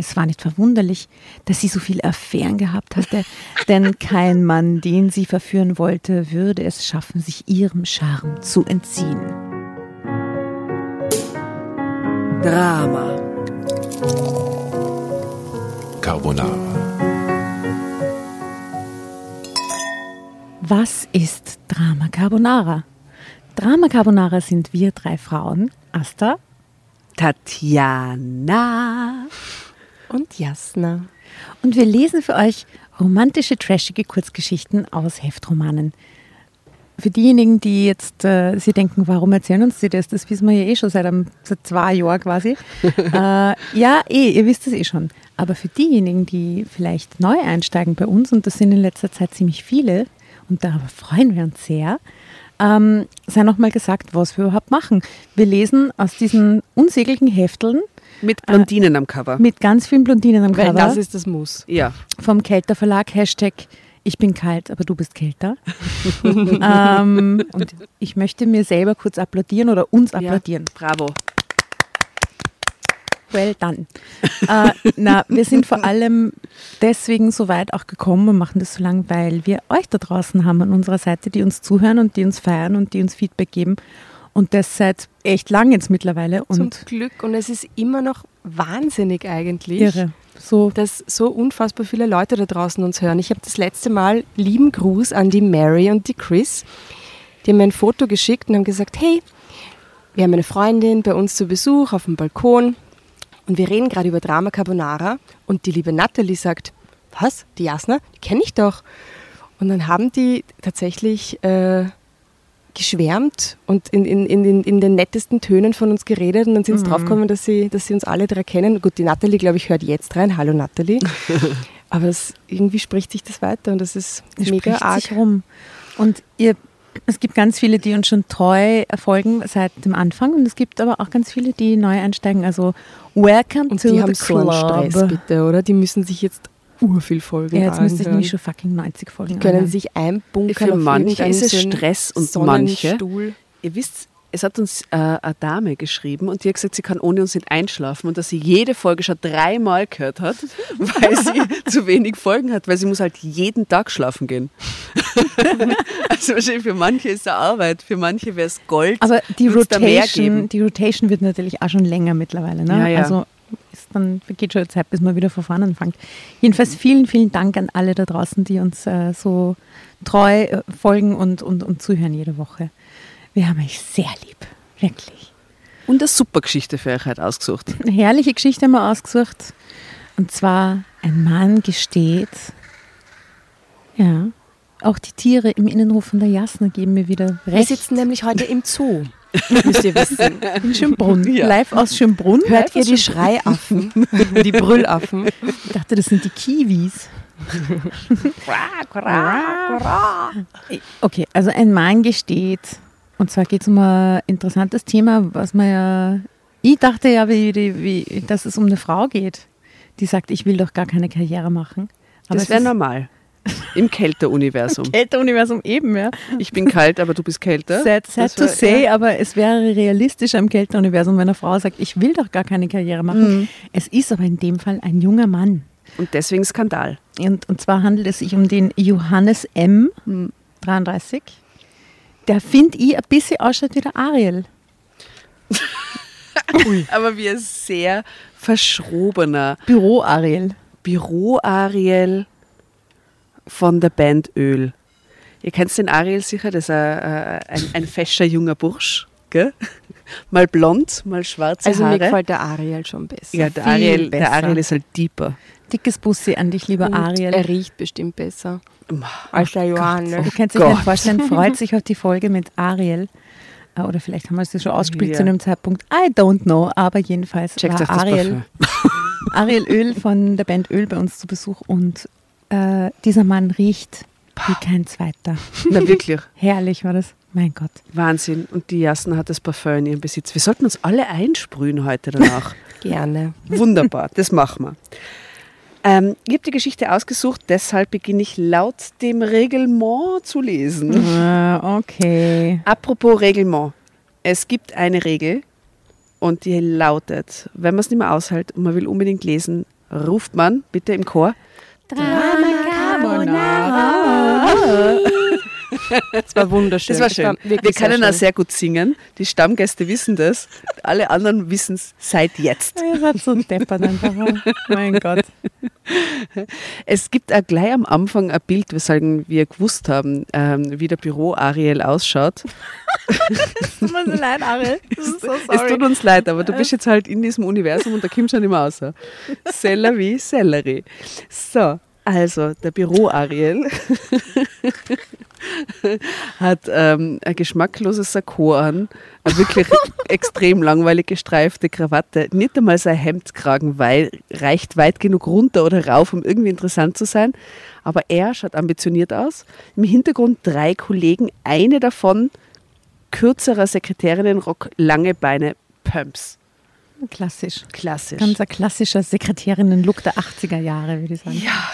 Es war nicht verwunderlich, dass sie so viele Affären gehabt hatte, denn kein Mann, den sie verführen wollte, würde es schaffen, sich ihrem Charme zu entziehen. Drama. Carbonara. Was ist Drama Carbonara? Drama Carbonara sind wir drei Frauen, Asta, Tatjana. Und Jasna. und wir lesen für euch romantische, trashige Kurzgeschichten aus Heftromanen. Für diejenigen, die jetzt äh, sie denken, warum erzählen uns sie das? Das wissen wir ja eh schon seit, einem, seit zwei Jahren quasi. äh, ja, eh, ihr wisst es eh schon. Aber für diejenigen, die vielleicht neu einsteigen bei uns, und das sind in letzter Zeit ziemlich viele, und darüber freuen wir uns sehr, ähm, sei nochmal gesagt, was wir überhaupt machen. Wir lesen aus diesen unsäglichen Hefteln Mit Blondinen am Cover. mit ganz vielen Blondinen am Weil Cover das ist das Muss. Ja. vom Kelter Verlag, Hashtag ich bin kalt, aber du bist kälter. ähm, und ich möchte mir selber kurz applaudieren oder uns applaudieren. Bravo. Well done. äh, na, wir sind vor allem deswegen so weit auch gekommen und machen das so lang, weil wir euch da draußen haben an unserer Seite, die uns zuhören und die uns feiern und die uns Feedback geben. Und das seit echt lang jetzt mittlerweile. Zum Und Glück. Und es ist immer noch wahnsinnig eigentlich. irre. So, dass so unfassbar viele Leute da draußen uns hören. Ich habe das letzte Mal lieben Gruß an die Mary und die Chris. Die haben mir ein Foto geschickt und haben gesagt, hey, wir haben eine Freundin bei uns zu Besuch auf dem Balkon und wir reden gerade über Drama Carbonara und die liebe Natalie sagt, was, die Jasna, die kenne ich doch. Und dann haben die tatsächlich äh, geschwärmt und in, in, in, den- in den nettesten Tönen von uns geredet und dann sind sie draufgekommen, dass sie, dass sie uns alle drei kennen. Gut, die Natalie, glaube ich, hört jetzt rein. Hallo Natalie. Aber das, irgendwie spricht sich das weiter und das ist es mega arg. sich rum. Und ihr, es gibt ganz viele, die uns schon treu folgen seit dem Anfang und es gibt aber auch ganz viele, die neu einsteigen. Also welcome Und to die the haben so einen club. Stress, bitte, oder? Die müssen sich jetzt urviel Folgen ja, jetzt müsste ich nämlich schon fucking 90 Folgen Die können anhören. sich einbunkern Für manche ist es Stress und manche-. Ihr wisst, es hat uns äh, eine Dame geschrieben und die hat gesagt, sie kann ohne uns nicht einschlafen und dass sie jede Folge schon dreimal gehört hat, weil sie zu wenig Folgen hat, weil sie muss halt jeden Tag schlafen gehen. also wahrscheinlich für manche ist es Arbeit, für manche wäre es Gold. Aber die Rotation, geben? die Rotation wird natürlich auch schon länger mittlerweile. Ne? Ja, ja. Also ist dann vergeht schon Zeit, bis man wieder von vorne anfängt. Jedenfalls vielen, vielen Dank an alle da draußen, die uns äh, so treu äh, folgen und, und, und zuhören jede Woche. Wir haben euch sehr lieb, wirklich. Und eine super Geschichte für euch heute ausgesucht. Eine herrliche Geschichte haben wir ausgesucht. Und zwar, ein Mann gesteht, ja, auch die Tiere im Innenhof von der Jasna geben mir wieder Wir recht. sitzen nämlich heute im Zoo, müsst ihr wissen. in Schönbrunn, Ja. live aus Schönbrunn. Hört live ihr die. Schreiaffen, die Brüllaffen? Ich dachte, das sind die Kiwis. Okay, also ein Mann gesteht, und zwar geht es um ein interessantes Thema, was man ja, ich dachte ja, wie, wie, dass es um eine Frau geht, die sagt, ich will doch gar keine Karriere machen. Das es wäre ist normal. Im Kälteuniversum. Kälteuniversum eben, ja. Ich bin kalt, aber du bist kälter. Sad, sad to say, aber es wäre realistischer im Kälteuniversum, wenn eine Frau sagt, ich will doch gar keine Karriere machen. Es ist aber in dem Fall ein junger Mann. Und deswegen Skandal. Und, und zwar handelt es sich um den Johannes M., 33. Der finde ich ein bisschen ausschaut wie der Ariel. Aber wie ein sehr verschrobener Büro-Ariel. Büro-Ariel von der Band Öl. Ihr kennt den Ariel sicher, das ist ein, äh, ein, ein fescher junger Bursch. Gell? Mal blond, mal schwarze Also mir Haare. gefällt der Ariel schon besser. ja, der viel Ariel, der besser. Ariel ist halt deeper. Dickes Bussi an dich, lieber Und Ariel. Er riecht bestimmt besser als der Johannes. Ihr könnt sich nicht vorstellen, freut sich auf die Folge mit Ariel. Äh, Oder vielleicht haben wir es ja schon ausgespielt Ja. zu einem Zeitpunkt. I don't know. Aber jedenfalls Checkt war Ariel. Ariel Öl von der Band Öl bei uns zu Besuch. Und äh, dieser Mann riecht wie kein zweiter. Na wirklich, Herrlich war das. Mein Gott. Wahnsinn. Und die Jasna hat das Parfum in ihrem Besitz. Wir sollten uns alle einsprühen heute danach. Gerne. Wunderbar, das machen wir. Ähm, ich habe die Geschichte ausgesucht, deshalb beginne ich laut dem Reglement zu lesen. Äh, okay. Apropos Reglement. Es gibt eine Regel und die lautet, wenn man es nicht mehr aushält und man will unbedingt lesen, ruft man bitte im Chor. Drama Carbonara. Das war wunderschön. Das war schön. wirklich Wir können auch sehr gut singen. Die Stammgäste wissen das. Alle anderen wissen es seit jetzt. Ihr seid so deppert einfach. mein Gott. Es gibt auch gleich am Anfang ein Bild, weshalb wir gewusst haben, ähm, wie der Büro Ariel ausschaut. Tut mir so leid, Ariel. Das so Es tut uns leid, aber du bist jetzt halt in diesem Universum und da kommt schon immer raus. Seller wie Sellerie. So, also der Büro Ariel hat ähm, ein geschmackloses Sakko an, eine wirklich extrem langweilig gestreifte Krawatte, nicht einmal sein Hemdkragen weil, reicht weit genug runter oder rauf, um irgendwie interessant zu sein. Aber er schaut ambitioniert aus. Im Hintergrund drei Kollegen, eine davon kürzerer Sekretärinnenrock, lange Beine, Pumps. Klassisch. Klassisch. Ganz ein klassischer Sekretärinnen-Look der 80er Jahre, würde ich sagen. ja.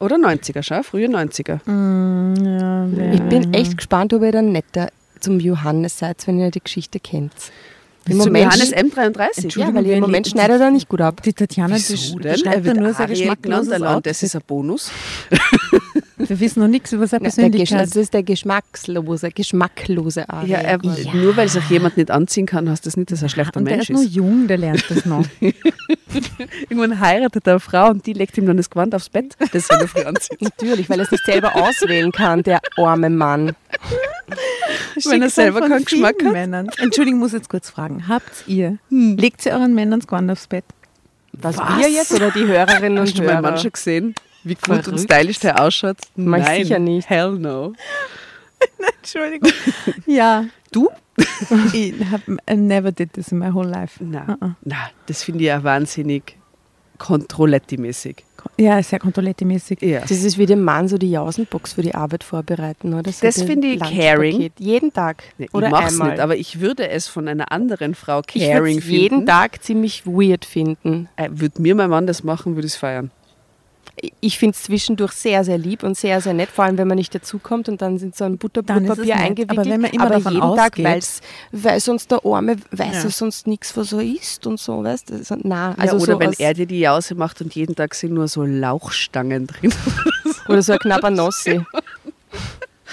Oder 90er, schau, frühe 90er. Mm, ja, Ich bin echt gespannt, ob ihr dann netter zum Johannes seid, wenn ihr die Geschichte kennt. Im Moment, Johannes M33. ja, weil im Moment schneidet er nicht gut ab. Die Tatjana die Wieso sch- denn? beschreibt Er ja nur genannt, geschmackloses allein das ist ein Bonus. Wir wissen noch nichts über seine Na, der Persönlichkeit. das ist der geschmackslose, geschmacklose Ariel. Ja, er, Nur weil sich jemand nicht anziehen kann, heißt das nicht, dass er ein schlechter Und der Mensch ist noch ist. jung, der lernt das noch. Irgendwann heiratet er eine Frau und die legt ihm dann das Gewand aufs Bett, das er früh anzieht. Natürlich, weil er es nicht selber auswählen kann, der arme Mann. Wenn er selber keinen Geschmack hat. Männern. Entschuldigung, muss jetzt kurz fragen. Habt ihr, Hm. legt ihr euren Männern Gewand aufs Bett? Was, wir jetzt oder die Hörerinnen und Hast du meinen Hörer? Mann schon gesehen, wie gut und Verrückt. stylisch der ausschaut? Ich Nein, sicher nicht. Hell no. Entschuldigung. ja. Du? Ich hab, I never did this in my whole life. Na, Uh-uh. na das finde ich ja wahnsinnig Controlletti-mäßig. Ja, sehr kontrolletti-mäßig. Ja. Das ist wie dem Mann so die Jausenbox für die Arbeit vorbereiten, oder? So Das finde ich caring. Jeden Tag. Nee, oder ich mach's einmal. nicht, aber ich würde es von einer anderen Frau ich würde caring es jeden finden. Tag ziemlich weird finden. Äh, Würde mir mein Mann das machen, würde ich es feiern. Ich finde es zwischendurch sehr, sehr lieb und sehr, sehr nett, vor allem wenn man nicht dazukommt und dann sind so ein Butterbrotpapier eingewickelt. Aber wenn man immer davon jeden Tag, ausgeht- weil's, weil sonst der Arme weiß Ja. ja. sonst nichts, was er isst und so, weißt du? Also, na, Also ja, oder so wenn er dir die Jause macht und jeden Tag sind nur so Lauchstangen drin. Oder so ein knapper Nossi.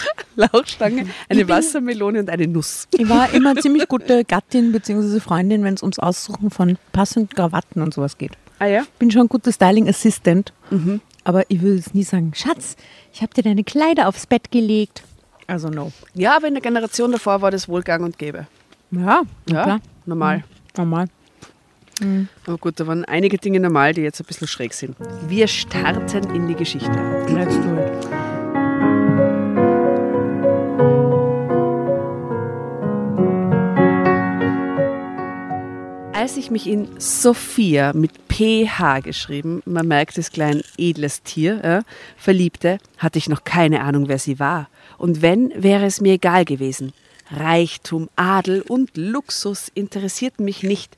Lauchstange, eine Wassermelone und eine Nuss. Ich war immer ziemlich gute Gattin bzw. Freundin, wenn es ums Aussuchen von passenden Krawatten und sowas geht. Ah ja? bin schon ein guter Styling Assistant, Mhm. aber ich würde es nie sagen, Schatz, ich habe dir deine Kleider aufs Bett gelegt. Also no. Ja, aber in der Generation davor war das wohl gang und gäbe. Ja, Ja, klar. normal. Normal. Aber gut, da waren einige Dinge normal, die jetzt ein bisschen schräg sind. Wir starten in die Geschichte. Let's do it. Als ich mich in Sophia mit PH geschrieben, man merkt es klein edles Tier, ja, verliebte, hatte ich noch keine Ahnung, wer sie war. Und wenn, wäre es mir egal gewesen. Reichtum, Adel und Luxus interessierten mich nicht.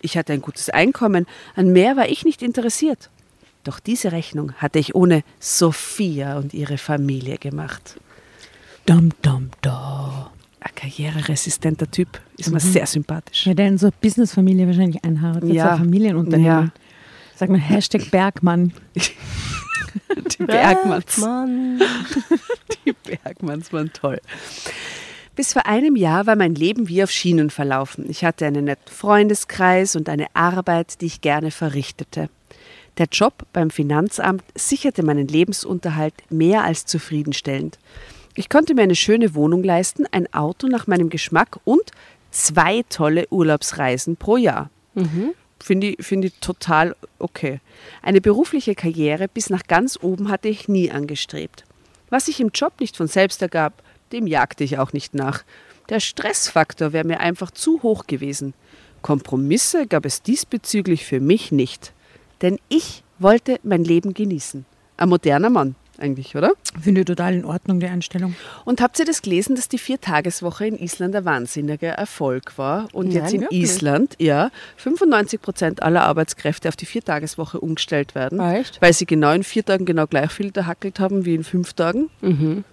Ich hatte ein gutes Einkommen, an mehr war ich nicht interessiert. Doch diese Rechnung hatte ich ohne Sophia und ihre Familie gemacht. Dum, dum, da. Ein karriereresistenter Typ, ist mir sehr sympathisch. Ja, der in so eine Businessfamilie wahrscheinlich einheiratet, Ja. so ein Familienunternehmen. Ja. Sag mal Hashtag Bergmann. Die Bergmanns. Mann. Die Bergmanns waren toll. Bis vor einem Jahr war mein Leben wie auf Schienen verlaufen. Ich hatte einen netten Freundeskreis und eine Arbeit, die ich gerne verrichtete. Der Job beim Finanzamt sicherte meinen Lebensunterhalt mehr als zufriedenstellend. Ich konnte mir eine schöne Wohnung leisten, ein Auto nach meinem Geschmack und zwei tolle Urlaubsreisen pro Jahr. Finde ich, finde ich total okay. Eine berufliche Karriere bis nach ganz oben hatte ich nie angestrebt. Was sich im Job nicht von selbst ergab, dem jagte ich auch nicht nach. Der Stressfaktor wäre mir einfach zu hoch gewesen. Kompromisse gab es diesbezüglich für mich nicht. Denn ich wollte mein Leben genießen. Ein moderner Mann eigentlich, oder? Finde ich total in Ordnung, die Einstellung. Und habt ihr das gelesen, dass die Viertageswoche in Island ein wahnsinniger Erfolg war? Und Nein, jetzt in wirklich? Island, ja, 95 Prozent aller Arbeitskräfte auf die Viertageswoche umgestellt werden. Ah, echt? Weil sie genau in vier Tagen genau gleich viel gehackelt haben wie in fünf Tagen. Mhm.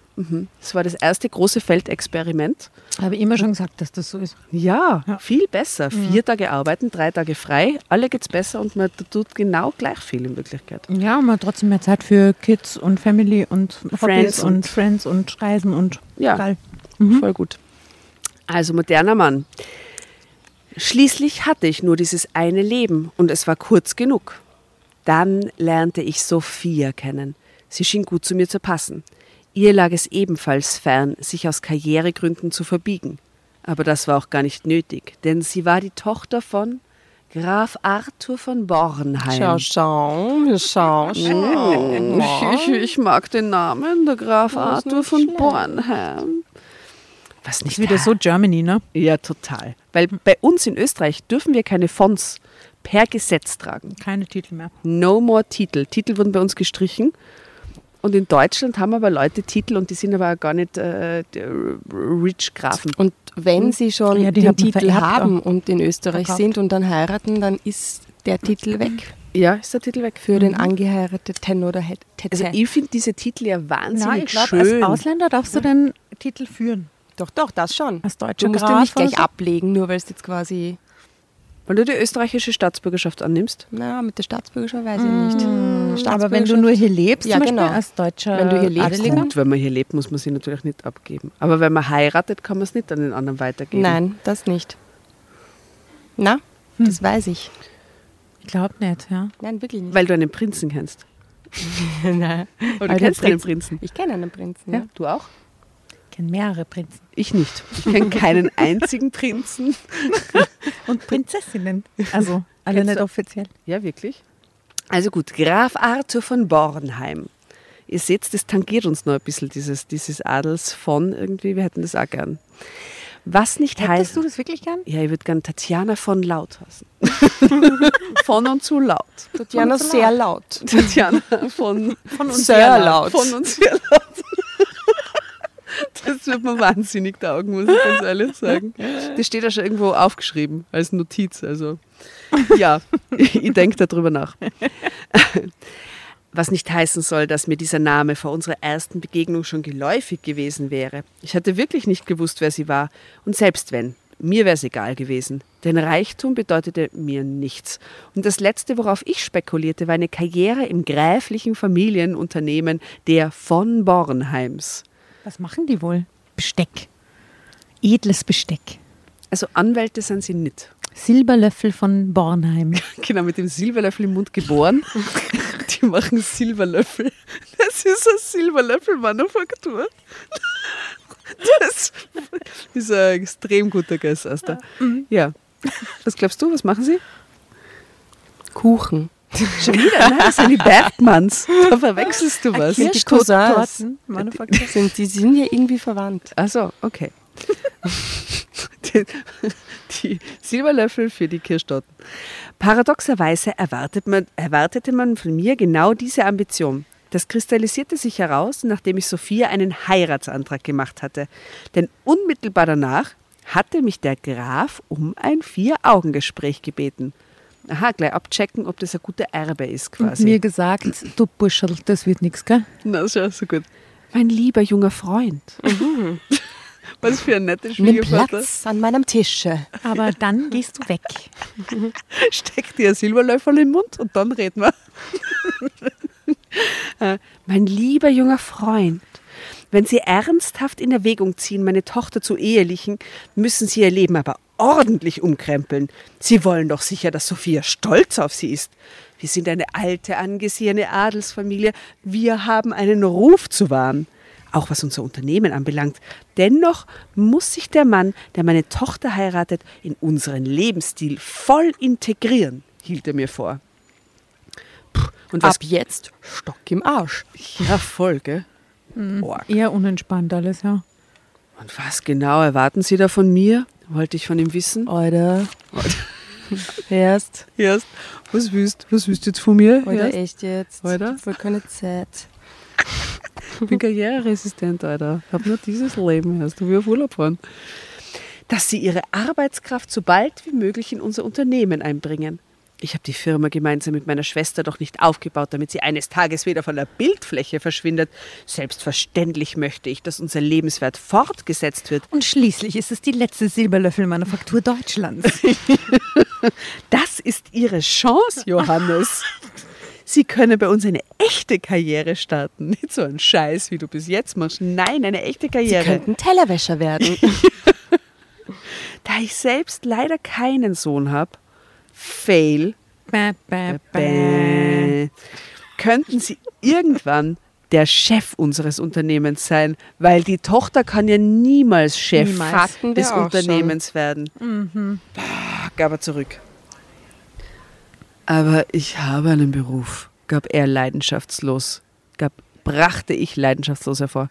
Das war das erste große Feldexperiment. Habe ich immer schon gesagt, dass das so ist. Ja, Ja. viel besser. Vier Tage arbeiten, drei Tage frei. Alle geht's besser und man tut genau gleich viel in Wirklichkeit. Ja, und man hat trotzdem mehr Zeit für Kids und Family und Hobbys Friends und, und- Friends und Reisen und Ja. geil. Voll gut. Also moderner Mann. Schließlich hatte ich nur dieses eine Leben und es war kurz genug. Dann lernte ich Sophia kennen. Sie schien gut zu mir zu passen. Ihr lag es ebenfalls fern, sich aus Karrieregründen zu verbiegen. Aber das war auch gar nicht nötig, denn sie war die Tochter von Graf Arthur von Bornheim. Schau, schau, schau, schau. Ich, ich, mag den Namen, der Graf Arthur von schlecht. Bornheim. Was nicht wieder so Germany, ne? Ja, total. Weil bei uns in Österreich dürfen wir keine Fonts per Gesetz tragen. Keine Titel mehr. No more Titel. Titel wurden bei uns gestrichen. Und in Deutschland haben aber Leute Titel und die sind aber auch gar nicht äh, der Rich Grafen. Und wenn sie schon Ja, die den Titel haben und in Österreich Verkauft. sind und dann heiraten, dann ist der Titel weg Ja, ist der Titel weg. für den angeheirateten oder het- Also Tete. ich finde diese Titel ja wahnsinnig Nein, ich glaube, als schön. Ausländer darfst du den Titel führen. Doch, doch, das schon. Als deutscher Du musst Graf ihn nicht gleich so. ablegen, nur weil es jetzt quasi, Weil du die österreichische Staatsbürgerschaft annimmst. na, mit der Staatsbürgerschaft weiß ich nicht. Aber wenn du nur hier lebst, Ja, genau. als deutscher Wenn du hier lebst, Adeliger, Gut, wenn man hier lebt, muss man sie natürlich nicht abgeben. Aber wenn man heiratet, kann man es nicht an den anderen weitergeben. Nein, das nicht. Na, das weiß ich. ich glaube nicht, ja. Nein, wirklich nicht. Weil du einen Prinzen kennst. Nein. Oder du kennst einen Prinzen. Prinzen. Ich kenne einen Prinzen. Ja, Ja. du auch? Ich kenne mehrere Prinzen. Ich nicht. Ich kenne keinen einzigen Prinzen. Und Prinzessinnen. Also alle nicht offiziell. Ja, wirklich. Also gut, Graf Arthur von Bornheim. Ihr seht, das tangiert uns noch ein bisschen, dieses, dieses Adels von irgendwie. Wir hätten das auch gern. Was nicht Hättest heißt. du das wirklich gern? Ja, ich würde gern Tatjana von Laut heißen. von und zu laut. Tatjana Und sehr laut. Tatjana von, Von uns sehr laut. Von uns sehr laut. Das wird mir wahnsinnig taugen, muss ich ganz ehrlich sagen. Das steht ja schon irgendwo aufgeschrieben als Notiz. Also ja, ich denke darüber nach. Was nicht heißen soll, dass mir dieser Name vor unserer ersten Begegnung schon geläufig gewesen wäre. Ich hatte wirklich nicht gewusst, wer sie war. Und selbst wenn, mir wäre es egal gewesen. Denn Reichtum bedeutete mir nichts. Und das Letzte, worauf ich spekulierte, war eine Karriere im gräflichen Familienunternehmen der von Bornheims. Was machen die wohl? Besteck. Edles Besteck. Also Anwälte sind sie nicht. Silberlöffel von Bornheim. Genau, mit dem Silberlöffel im Mund geboren. Die machen Silberlöffel. Das ist eine Silberlöffel-Manufaktur. Das ist ein extrem guter Guess, Asta. Ja. Was glaubst du, was machen sie? Kuchen. Schon wieder? Nein, das sind die Bergmanns. Da verwechselst du was. Die Cousins Torten, Manufaktur. sind, die sind ja irgendwie verwandt. Also, okay. die, die Silberlöffel für die Kirschtorten. Paradoxerweise erwartet man, erwartete man von mir genau diese Ambition. Das kristallisierte sich heraus, nachdem ich Sophia einen Heiratsantrag gemacht hatte. Denn unmittelbar danach hatte mich der Graf um ein Vier-Augen-Gespräch gebeten. Aha, gleich abchecken, ob das ein guter Erbe ist Und quasi. mir gesagt, du Burschel, das wird nichts, gell? Na, schau, so gut. Mein lieber junger Freund. Was für ein netter Nimm Schwiegervater. Platz an meinem Tische. Aber dann gehst du weg. Steck dir ein Silberlöffel im Mund und dann reden wir. Äh, mein lieber junger Freund, wenn Sie ernsthaft in Erwägung ziehen, meine Tochter zu ehelichen, müssen Sie ihr Leben aber ordentlich umkrempeln. Sie wollen doch sicher, dass Sophia stolz auf Sie ist. Wir sind eine alte, angesehene Adelsfamilie. Wir haben einen Ruf zu wahren. Auch was unser Unternehmen anbelangt. Dennoch muss sich der Mann, der meine Tochter heiratet, in unseren Lebensstil voll integrieren, hielt er mir vor. Puh, Und was Ab jetzt Stock im Arsch. ja, voll, gell? Org. Eher unentspannt alles, ja. Und was genau erwarten Sie da von mir? Wollte ich von ihm wissen. Oder? Erst. Erst, was willst was willst du jetzt von mir? Oder Erst? echt jetzt. Oder? Voll keine Zeit. Ich bin karriereresistent, Alter. Ich habe nur dieses Leben erst. Du wie auf Urlaub fahren. Dass Sie Ihre Arbeitskraft so bald wie möglich in unser Unternehmen einbringen. Ich habe die Firma gemeinsam mit meiner Schwester doch nicht aufgebaut, damit sie eines Tages wieder von der Bildfläche verschwindet. Selbstverständlich möchte ich, dass unser Lebenswert fortgesetzt wird. Und schließlich ist es die letzte Silberlöffelmanufaktur Deutschlands. Das ist Ihre Chance, Johannes. Sie können bei uns eine echte Karriere starten. Nicht so ein Scheiß, wie du bis jetzt machst. Nein, eine echte Sie Karriere. könnten Tellerwäscher werden. Da ich selbst leider keinen Sohn habe, fail, Bäh, bäh, bäh. könnten Sie irgendwann der Chef unseres Unternehmens sein, weil die Tochter kann ja niemals Chef Niemals. Des Unternehmens werden. Bah, gab er zurück. Aber ich habe einen Beruf, gab er leidenschaftslos, gab, brachte ich leidenschaftslos hervor.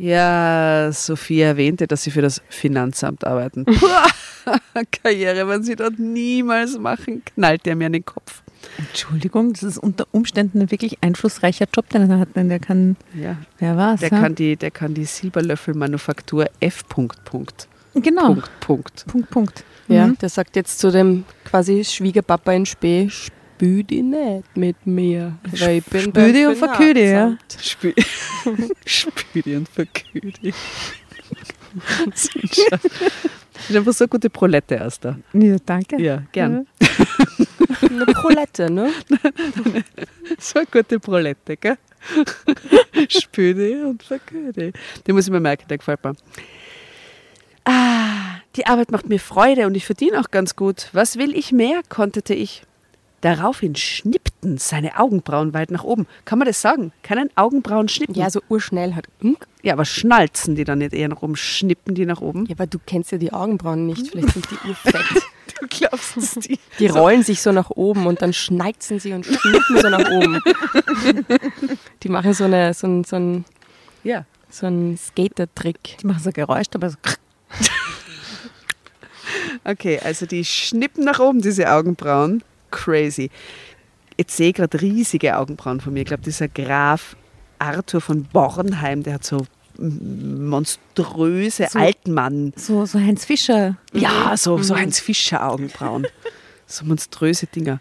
Ja, Sophie erwähnte, dass sie für das Finanzamt arbeiten. Puh, Karriere, wenn sie dort niemals machen, knallt er mir an den Kopf. Entschuldigung, das ist unter Umständen ein wirklich einflussreicher Job, den er hat, denn der kann, Ja, wer war's? der ja? kann die, der kann die Silberlöffelmanufaktur F. Punkt, Punkt, genau, Punkt, Punkt. Punkt, Punkt. Ja, Mhm. der sagt jetzt zu dem quasi Schwiegerpapa in Spee, spül die nicht mit mir. weil ich bin spül die und verkühl die, ja. Finanzamt. Spü Spüli und Verküdi. sind einfach so eine gute Prolette erst da. Ja, danke. Ja, gern. Eine Prolette, ne? So eine gute Prolette, gell? Spüli und Verküdi. Den muss ich mir merken, der gefällt mir. Ah, die Arbeit macht mir Freude und ich verdiene auch ganz gut. Was will ich mehr, konterte ich. Daraufhin schnippten seine Augenbrauen weit nach oben. Kann man das sagen? Keinen Augenbrauen schnippen? Ja, so urschnell halt. Ja, aber schnalzen die dann nicht eher nach oben? Schnippen die nach oben? Ja, aber du kennst ja die Augenbrauen nicht. Vielleicht sind die urfett. Du glaubst es die? Die rollen sich so nach oben und dann schneizen sie und schnippen so nach oben. Die machen so, eine, so einen so ein, Ja. so ein Skater-Trick. Die machen so Geräusch, aber so Okay, also die schnippen nach oben, diese Augenbrauen. Crazy. Jetzt sehe ich gerade riesige Augenbrauen von mir. Ich glaube, dieser Graf Arthur von Bornheim, der hat so monströse So- Altmann. so, so Heinz Fischer. Ja, so, so Heinz Fischer Augenbrauen. So monströse Dinger.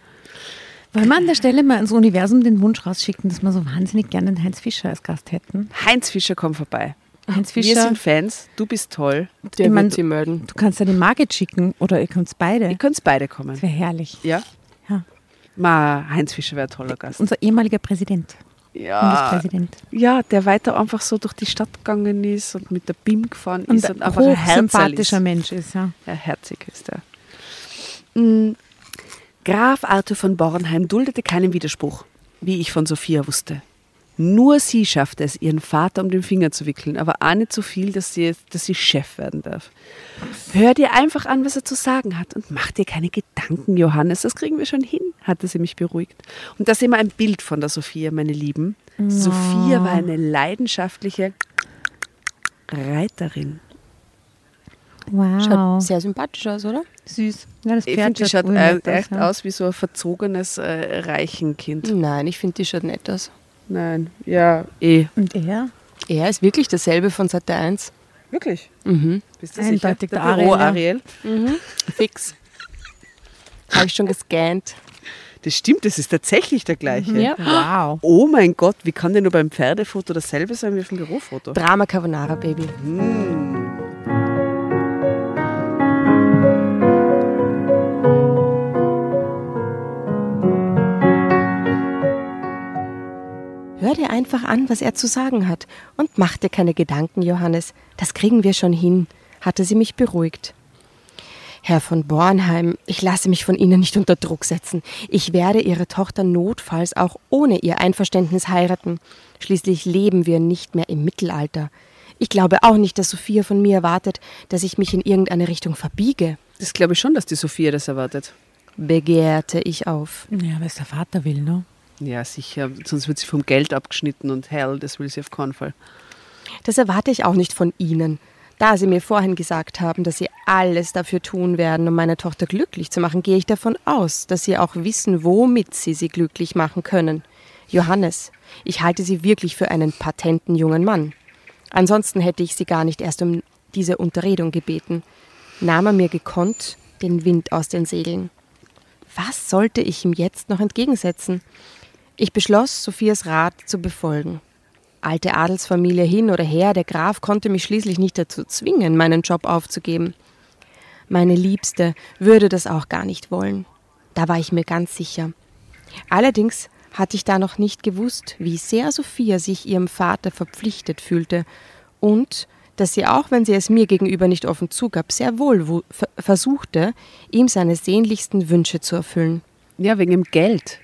Wollen wir an der Stelle mal ins Universum den Wunsch rausschicken, dass wir so wahnsinnig gerne den Heinz Fischer als Gast hätten? Heinz Fischer, komm vorbei. Heinz Wir Fischer, sind Fans, du bist toll. Der Ich mein, wird sie melden. du kannst ja die Margit schicken oder ihr könnt beide. Ihr könnt beide kommen. Das wäre herrlich. Ja? Ma, Heinz Fischer wäre ein toller Gast. Unser ehemaliger Präsident, Ja, ja, der weiter einfach so durch die Stadt gegangen ist und mit der BIM gefahren Und ist und einfach ein sympathischer ist. Mensch ist, ja. Ja, herzig ist er. Mm, Graf Arthur von Bornheim duldete keinen Widerspruch, wie ich von Sophia wusste. Nur sie schaffte es, ihren Vater um den Finger zu wickeln, aber auch nicht so viel, dass sie, dass sie Chef werden darf. Hör dir einfach an, was er zu sagen hat und mach dir keine Gedanken, Johannes, das kriegen wir schon hin, hatte sie mich beruhigt. Und da sehen wir ein Bild von der Sophia, meine Lieben. Sophia war eine leidenschaftliche Reiterin. Wow. Schaut sehr sympathisch aus, oder? süß. Ja, das Ich Pferd finde, die schaut äh, echt ja. aus wie so ein verzogenes äh, Reichenkind. Nein, ich finde, die schaut nett aus. Nein, ja, eh. Und er? Er ist wirklich derselbe von Seite 1. Wirklich? Mhm. Bist du Eindeutig sicher? der Büro Ariel, Ariel. Fix. Habe ich schon gescannt. Das stimmt, das ist tatsächlich der gleiche. Ja. Wow. Oh mein Gott, wie kann denn nur beim Pferdefoto dasselbe sein wie auf dem Bürofoto? Drama Carbonara, Baby. Hör dir einfach an, was er zu sagen hat und mach dir keine Gedanken, Johannes. Das kriegen wir schon hin, hatte sie mich beruhigt. Herr von Bornheim, ich lasse mich von Ihnen nicht unter Druck setzen. Ich werde Ihre Tochter notfalls auch ohne Ihr Einverständnis heiraten. Schließlich leben wir nicht mehr im Mittelalter. Ich glaube auch nicht, dass Sophia von mir erwartet, dass ich mich in irgendeine Richtung verbiege, Das glaube ich schon, dass die Sophia das erwartet. begehrte ich auf. Ja, es der Vater will, ne? Ja, sicher. Sonst wird sie vom Geld abgeschnitten und hell, das will sie auf keinen Fall. Das erwarte ich auch nicht von Ihnen. Da Sie mir vorhin gesagt haben, dass Sie alles dafür tun werden, um meine Tochter glücklich zu machen, gehe ich davon aus, dass Sie auch wissen, womit Sie sie glücklich machen können. Johannes, ich halte Sie wirklich für einen patenten jungen Mann. Ansonsten hätte ich Sie gar nicht erst um diese Unterredung gebeten. Nahm er mir gekonnt den Wind aus den Segeln. Was sollte ich ihm jetzt noch entgegensetzen? Ich beschloss, Sophias Rat zu befolgen. Alte Adelsfamilie hin oder her, der Graf konnte mich schließlich nicht dazu zwingen, meinen Job aufzugeben. Meine Liebste würde das auch gar nicht wollen. Da war ich mir ganz sicher. Allerdings hatte ich da noch nicht gewusst, wie sehr Sophia sich ihrem Vater verpflichtet fühlte und dass sie auch, wenn sie es mir gegenüber nicht offen zugab, sehr wohl versuchte, ihm seine sehnlichsten Wünsche zu erfüllen. Ja, wegen dem Geld.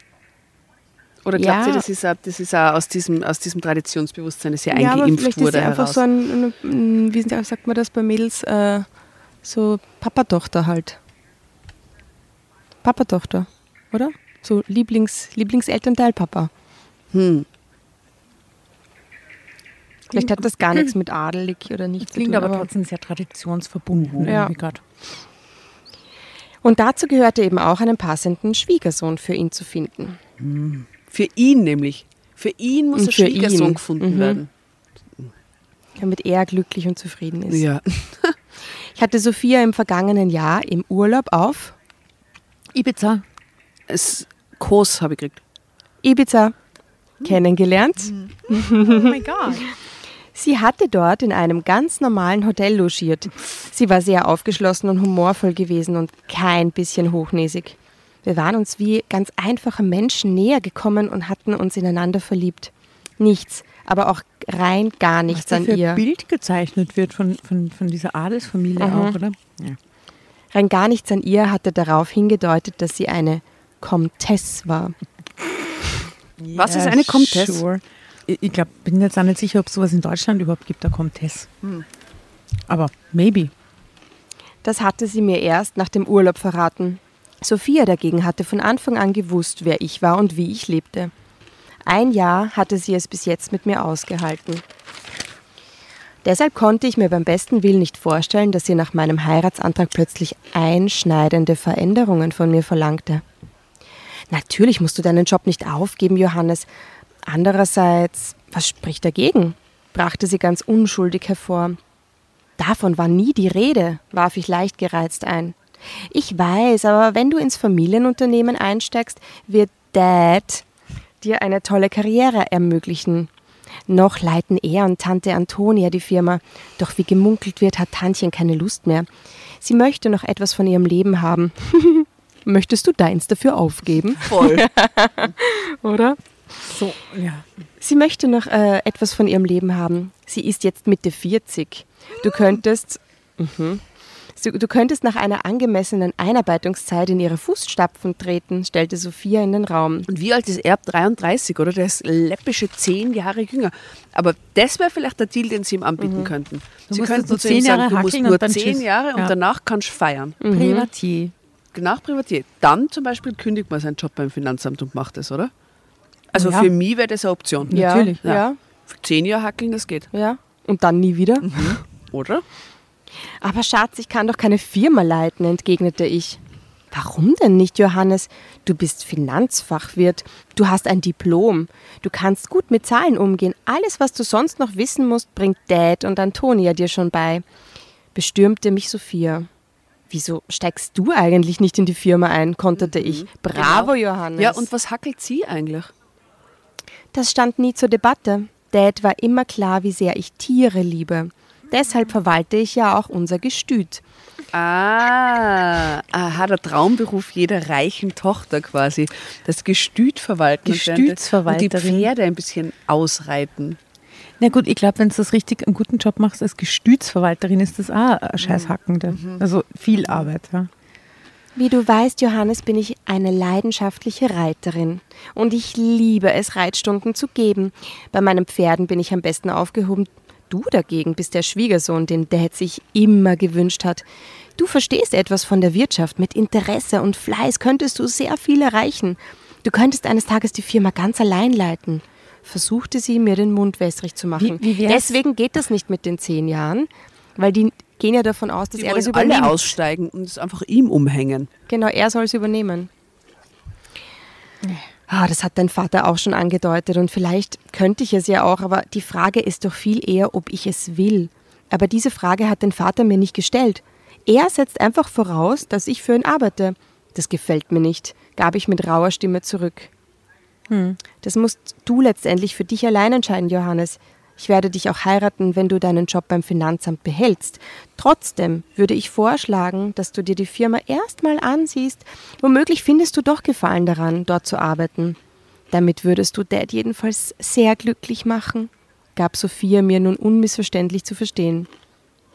Oder glaubt ja. ihr, das ist, auch, das ist auch aus diesem, aus diesem Traditionsbewusstsein, das sie ja, eingeimpft vielleicht wurde? Ist sie einfach so ein, ein, wie sagt man das bei Mädels, äh, so Papa-Tochter halt. Papa-Tochter, oder? So Lieblings, Lieblingselternteil Papa. Hm. Vielleicht hat das gar nichts mit adelig oder nicht zu tun. Klingt aber trotzdem sehr traditionsverbunden. Ja. Und dazu gehörte eben auch einen passenden Schwiegersohn für ihn zu finden. Hm. Für ihn nämlich. Für ihn muss und ein Schwiegersohn ihn. gefunden mhm. werden. Damit er glücklich und zufrieden ist. Ja. ich hatte Sophia im vergangenen Jahr im Urlaub auf Ibiza. Es, Kurs habe ich gekriegt. Ibiza kennengelernt. Mhm. Oh mein Gott. Sie hatte dort in einem ganz normalen Hotel logiert. Sie war sehr aufgeschlossen und humorvoll gewesen und kein bisschen hochnäsig. Wir waren uns wie ganz einfache Menschen näher gekommen und hatten uns ineinander verliebt. Nichts, aber auch rein gar nichts Was an ihr. Ein Bild gezeichnet wird von, von, von dieser Adelsfamilie mhm. auch, oder? Ja. Rein gar nichts an ihr hatte darauf hingedeutet, dass sie eine Comtesse war. Was ist eine Comtesse? Sure ich, ich glaube, bin jetzt auch nicht sicher, ob es sowas in Deutschland überhaupt gibt, der Comtesse. Hm. Aber maybe. Das hatte sie mir erst nach dem Urlaub verraten. Sophia dagegen hatte von Anfang an gewusst, wer ich war und wie ich lebte. Ein Jahr hatte sie es bis jetzt mit mir ausgehalten. Deshalb konnte ich mir beim besten Willen nicht vorstellen, dass sie nach meinem Heiratsantrag plötzlich einschneidende Veränderungen von mir verlangte. Natürlich musst du deinen Job nicht aufgeben, Johannes, Andererseits, was spricht dagegen? brachte sie ganz unschuldig hervor. Davon war nie die Rede, warf ich leicht gereizt ein. Ich weiß, aber wenn du ins Familienunternehmen einsteigst, wird Dad dir eine tolle Karriere ermöglichen. Noch leiten er und Tante Antonia die Firma, doch wie gemunkelt wird, hat Tantchen keine Lust mehr. Sie möchte noch etwas von ihrem Leben haben. Möchtest du deins dafür aufgeben? Voll. Oder? So, ja. Sie möchte noch äh, etwas von ihrem Leben haben. Sie ist jetzt Mitte 40. Du könntest. Mhm. Du könntest nach einer angemessenen Einarbeitungszeit in ihre Fußstapfen treten, stellte Sophia in den Raum. Und wie alt ist er? 33, oder? Der ist läppische zehn Jahre jünger. Aber das wäre vielleicht der Deal, den Sie ihm anbieten mhm. könnten. Du sie könnten so zehn Jahre sagen, du musst nur zehn Jahre ja. und danach kannst du feiern. Mhm. Privatier. Nach Privatier. Dann zum Beispiel kündigt man seinen Job beim Finanzamt und macht das, oder? Also ja. für mich wäre das eine Option. Ja, Natürlich. Ja. ja. Für zehn Jahre hackeln, das geht. Ja. Und dann nie wieder. Mhm. Oder? Aber Schatz, ich kann doch keine Firma leiten, entgegnete ich. Warum denn nicht, Johannes? Du bist Finanzfachwirt, du hast ein Diplom, du kannst gut mit Zahlen umgehen. Alles, was du sonst noch wissen musst, bringt Dad und Antonia dir schon bei. Bestürmte mich Sophia. Wieso steigst du eigentlich nicht in die Firma ein? konterte ich. Mhm. Bravo, genau. Johannes. Ja, und was hackelt sie eigentlich? Das stand nie zur Debatte. Dad war immer klar, wie sehr ich Tiere liebe. Deshalb verwalte ich ja auch unser Gestüt. Ah, aha, der Traumberuf jeder reichen Tochter quasi. Das Gestüt verwalten. Gestütsverwalterin. Und die Pferde ein bisschen ausreiten. Na gut, ich glaube, wenn du das richtig einen guten Job machst als Gestütsverwalterin, ist das auch ein Scheißhackende. Mhm. Also viel Arbeit, ja. Wie du weißt, Johannes, bin ich eine leidenschaftliche Reiterin und ich liebe es, Reitstunden zu geben. Bei meinen Pferden bin ich am besten aufgehoben. Du dagegen bist der Schwiegersohn, den Dad sich immer gewünscht hat. Du verstehst etwas von der Wirtschaft. Mit Interesse und Fleiß könntest du sehr viel erreichen. Du könntest eines Tages die Firma ganz allein leiten. Versuchte sie, mir den Mund wässrig zu machen. Wie, wie Deswegen geht das nicht mit den zehn Jahren, weil die gehen ja davon aus, dass die er das übernimmt. alle aussteigen und es einfach ihm umhängen. Genau, er soll es übernehmen. Ah, das hat dein Vater auch schon angedeutet und vielleicht könnte ich es ja auch, aber die Frage ist doch viel eher, ob ich es will. Aber diese Frage hat dein Vater mir nicht gestellt. Er setzt einfach voraus, dass ich für ihn arbeite. Das gefällt mir nicht, gab ich mit rauer Stimme zurück. Das musst du letztendlich für dich allein entscheiden, Johannes. Ich werde dich auch heiraten, wenn du deinen Job beim Finanzamt behältst. Trotzdem würde ich vorschlagen, dass du dir die Firma erstmal ansiehst. Womöglich findest du doch Gefallen daran, dort zu arbeiten. Damit würdest du Dad jedenfalls sehr glücklich machen, gab Sophia mir nun unmissverständlich zu verstehen.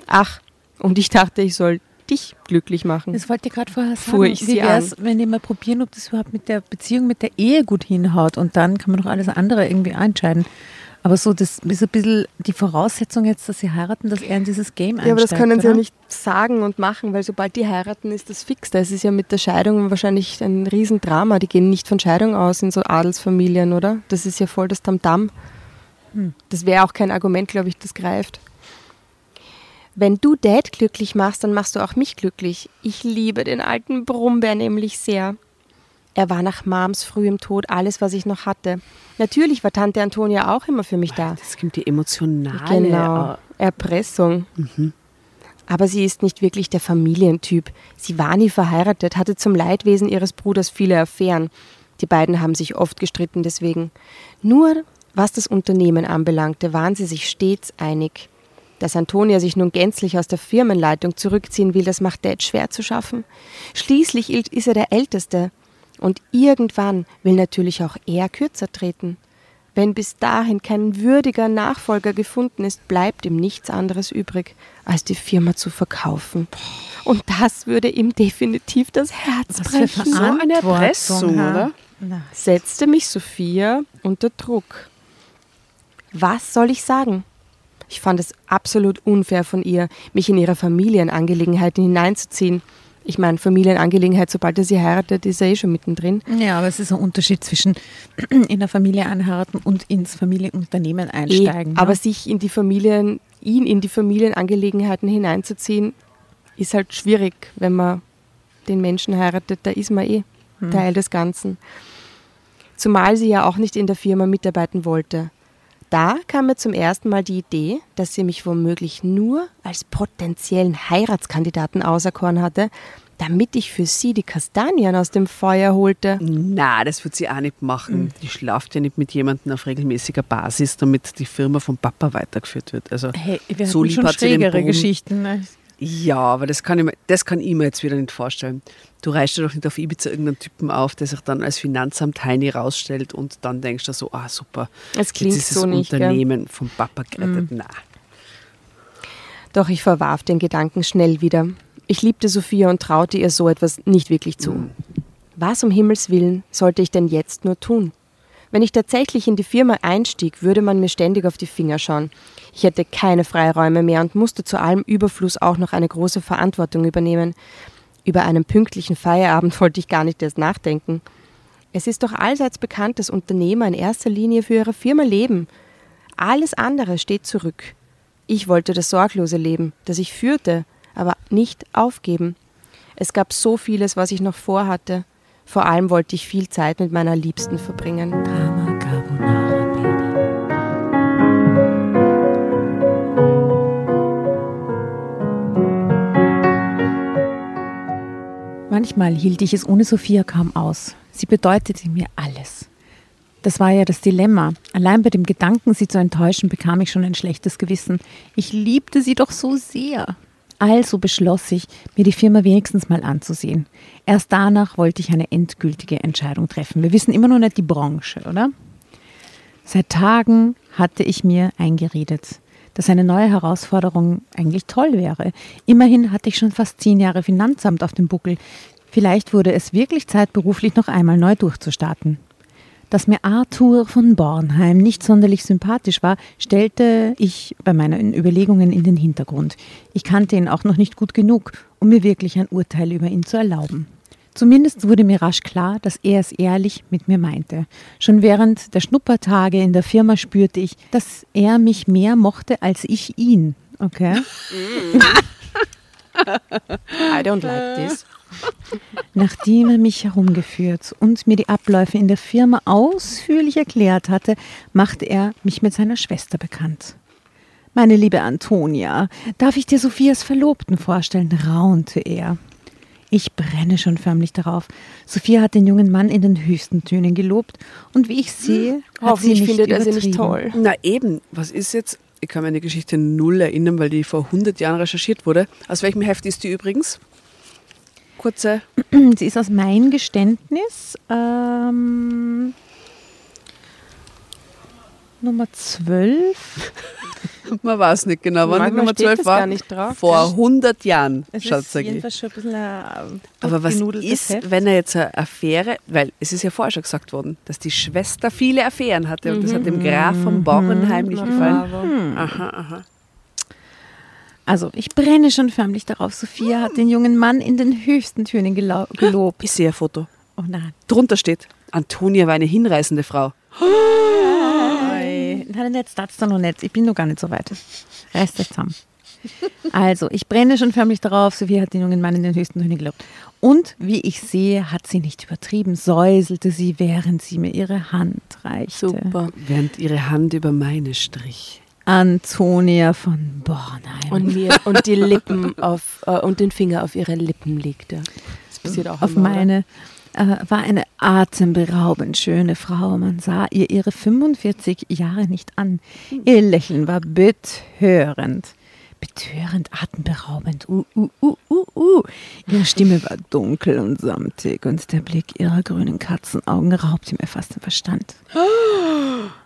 Ach, und ich dachte, ich soll dich glücklich machen. Das wollte ich gerade vorher sagen. Fuhr ich Wie wär's, wenn die mal probieren, ob das überhaupt mit der Beziehung, mit der Ehe gut hinhaut und dann kann man doch alles andere irgendwie entscheiden. Aber so, das ist ein bisschen die Voraussetzung jetzt, dass sie heiraten, dass er in dieses Game einsteigt. Ja, aber das können sie oder? ja nicht sagen und machen, weil sobald die heiraten, ist das fix. Das ist ja mit der Scheidung wahrscheinlich ein Riesendrama. Die gehen nicht von Scheidung aus in so Adelsfamilien, oder? Das ist ja voll das Tamtam. Das wäre auch kein Argument, glaube ich, das greift. Wenn du Dad glücklich machst, dann machst du auch mich glücklich. Ich liebe den alten Brummbär nämlich sehr. Er war nach Mams frühem Tod alles, was ich noch hatte. Natürlich war Tante Antonia auch immer für mich da. Das gibt die emotionale. Genau. Erpressung. Aber sie ist nicht wirklich der Familientyp. Sie war nie verheiratet, hatte zum Leidwesen ihres Bruders viele Affären. Die beiden haben sich oft gestritten deswegen. Nur was das Unternehmen anbelangte, waren sie sich stets einig. Dass Antonia sich nun gänzlich aus der Firmenleitung zurückziehen will, das macht Dad schwer zu schaffen. Schließlich ist er der Älteste. Und irgendwann will natürlich auch er kürzer treten. Wenn bis dahin kein würdiger Nachfolger gefunden ist, bleibt ihm nichts anderes übrig, als die Firma zu verkaufen. Und das würde ihm definitiv das Herz Was für brechen. So eine Erpressung, oder? Na, Setzte mich Sophia unter Druck. Was soll ich sagen? Ich fand es absolut unfair von ihr, mich in ihre Familienangelegenheiten hineinzuziehen. Ich meine, Familienangelegenheit, sobald er sie heiratet, ist er eh schon mittendrin. Ja, aber es ist ein Unterschied zwischen in der Familie anheiraten und ins Familienunternehmen Eh, einsteigen. aber ne? sich in die Familien, ihn in die Familienangelegenheiten hineinzuziehen, ist halt schwierig, wenn man den Menschen heiratet, da ist man eh Teil des Ganzen. Zumal sie ja auch nicht in der Firma mitarbeiten wollte. Da kam mir zum ersten Mal die Idee, dass sie mich womöglich nur als potenziellen Heiratskandidaten auserkoren hatte, damit ich für sie die Kastanien aus dem Feuer holte. Na, das wird sie auch nicht machen. Die schlaft ja nicht mit jemandem auf regelmäßiger Basis, damit die Firma vom Papa weitergeführt wird. Also hey, wir so lieb schon hat sie den schrägere. Geschichten. Ne? Ja, aber das kann, ich mir, das kann ich mir jetzt wieder nicht vorstellen. Du reichst dir doch nicht auf Ibiza irgendeinen Typen auf, der sich dann als Finanzamt Heini rausstellt und dann denkst du so, ah super, Es klingt jetzt ist so das nicht, gell? Unternehmen vom Papa gerettet. Na, Doch ich verwarf den Gedanken schnell wieder. Ich liebte Sophia und traute ihr so etwas nicht wirklich zu. Was um Himmels willen sollte ich denn jetzt nur tun? Wenn ich tatsächlich in die Firma einstieg, würde man mir ständig auf die Finger schauen. Ich hätte keine Freiräume mehr und musste zu allem Überfluss auch noch eine große Verantwortung übernehmen. Über einen pünktlichen Feierabend wollte ich gar nicht erst nachdenken. Es ist doch allseits bekannt, dass Unternehmer in erster Linie für ihre Firma leben. Alles andere steht zurück. Ich wollte das sorglose Leben, das ich führte, aber nicht aufgeben. Es gab so vieles, was ich noch vorhatte. Vor allem wollte ich viel Zeit mit meiner Liebsten verbringen. Drama Carbonara, Baby. Manchmal hielt ich es ohne Sophia kaum aus. Sie bedeutete mir alles. Das war ja das Dilemma. Allein bei dem Gedanken, sie zu enttäuschen, bekam ich schon ein schlechtes Gewissen. Ich liebte sie doch so sehr. Also beschloss ich, mir die Firma wenigstens mal anzusehen. Erst danach wollte ich eine endgültige Entscheidung treffen. Wir wissen immer noch nicht die Branche, oder? Seit Tagen hatte ich mir eingeredet, dass eine neue Herausforderung eigentlich toll wäre. Immerhin hatte ich schon fast zehn Jahre Finanzamt auf dem Buckel. Vielleicht wurde es wirklich Zeit, beruflich noch einmal neu durchzustarten. Dass mir Arthur von Bornheim nicht sonderlich sympathisch war, stellte ich bei meinen Überlegungen in den Hintergrund. Ich kannte ihn auch noch nicht gut genug, um mir wirklich ein Urteil über ihn zu erlauben. Zumindest wurde mir rasch klar, dass er es ehrlich mit mir meinte. Schon während der Schnuppertage in der Firma spürte ich, dass er mich mehr mochte als ich ihn. Okay? I don't like this. Nachdem er mich herumgeführt und mir die Abläufe in der Firma ausführlich erklärt hatte, machte er mich mit seiner Schwester bekannt. Meine liebe Antonia, darf ich dir Sophias Verlobten vorstellen? raunte er. Ich brenne schon förmlich darauf. Sophia hat den jungen Mann in den höchsten Tönen gelobt und wie ich sehe, hat sie Hoffentlich nicht findet er sie nicht übertrieben. toll. Na eben, was ist jetzt? Ich kann mir an die Geschichte null erinnern, weil die vor 100 Jahren recherchiert wurde. Aus welchem Heft ist die übrigens? Kurze. Sie ist aus Mein Geständnis. Ähm, Nummer 12. Man weiß nicht genau, wann die Nummer steht 12 das war. gar nicht drauf, Vor gell? 100 Jahren, Es schaut ist sag ich. jedenfalls schon ein bisschen ein Aber was ist, Heft. wenn er jetzt eine Affäre, weil es ist ja vorher schon gesagt worden, dass die Schwester viele Affären hatte und das hat dem Graf von Bornheim nicht Na, gefallen. bravo. Aha, aha. Also, ich brenne schon förmlich darauf. Sophia hat den jungen Mann in den höchsten Tönen gelobt. Ich sehe ein Foto. Oh nein. Drunter steht, Antonia war eine hinreißende Frau. Oi. Nein, jetzt das da noch nicht. Ich bin noch gar nicht so weit. Reißt euch zusammen. Also, ich brenne schon förmlich darauf. Sophia hat den jungen Mann in den höchsten Tönen gelobt. Und wie ich sehe, hat sie nicht übertrieben, säuselte sie, während sie mir ihre Hand reichte. Super. Während ihre Hand über meine strich. Antonia von Bornheim. Und, mir, und die Lippen auf, äh, und den Finger auf ihre Lippen legte. Das passiert auch auf immer, meine äh, war eine atemberaubend schöne Frau. Man sah ihr ihre 45 Jahre nicht an. Ihr Lächeln war betörend. Betörend, atemberaubend. Uh, uh, uh, uh, uh. Ihre Stimme war dunkel und samtig und der Blick ihrer grünen Katzenaugen raubte mir fast den Verstand. Oh,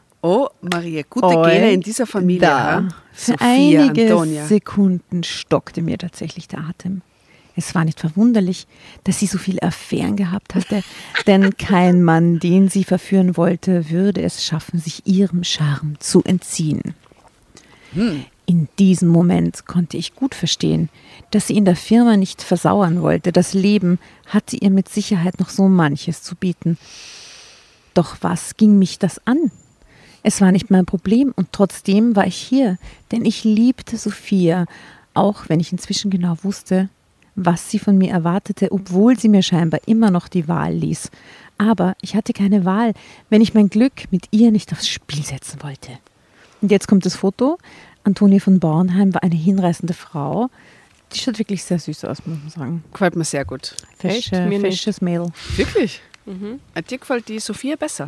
Maria, gute Oi, Gene in dieser Familie. Da. Für Sophia, einige Antonia. Sekunden stockte mir tatsächlich der Atem. Es war nicht verwunderlich, dass sie so viele Affären gehabt hatte, denn kein Mann, den sie verführen wollte, würde es schaffen, sich ihrem Charme zu entziehen. In diesem Moment konnte ich gut verstehen, dass sie in der Firma nicht versauern wollte. Das Leben hatte ihr mit Sicherheit noch so manches zu bieten. Doch was ging mich das an? Es war nicht mein Problem und trotzdem war ich hier, denn ich liebte Sophia, auch wenn ich inzwischen genau wusste, was sie von mir erwartete, obwohl sie mir scheinbar immer noch die Wahl ließ. Aber ich hatte keine Wahl, wenn ich mein Glück mit ihr nicht aufs Spiel setzen wollte. Und jetzt kommt das Foto. Antonie von Bornheim war eine hinreißende Frau. Die schaut wirklich sehr süß aus, muss man sagen. Gefällt mir sehr gut. Nicht. fesches Mädel. Wirklich? Äh, Dir gefällt die Sophia besser.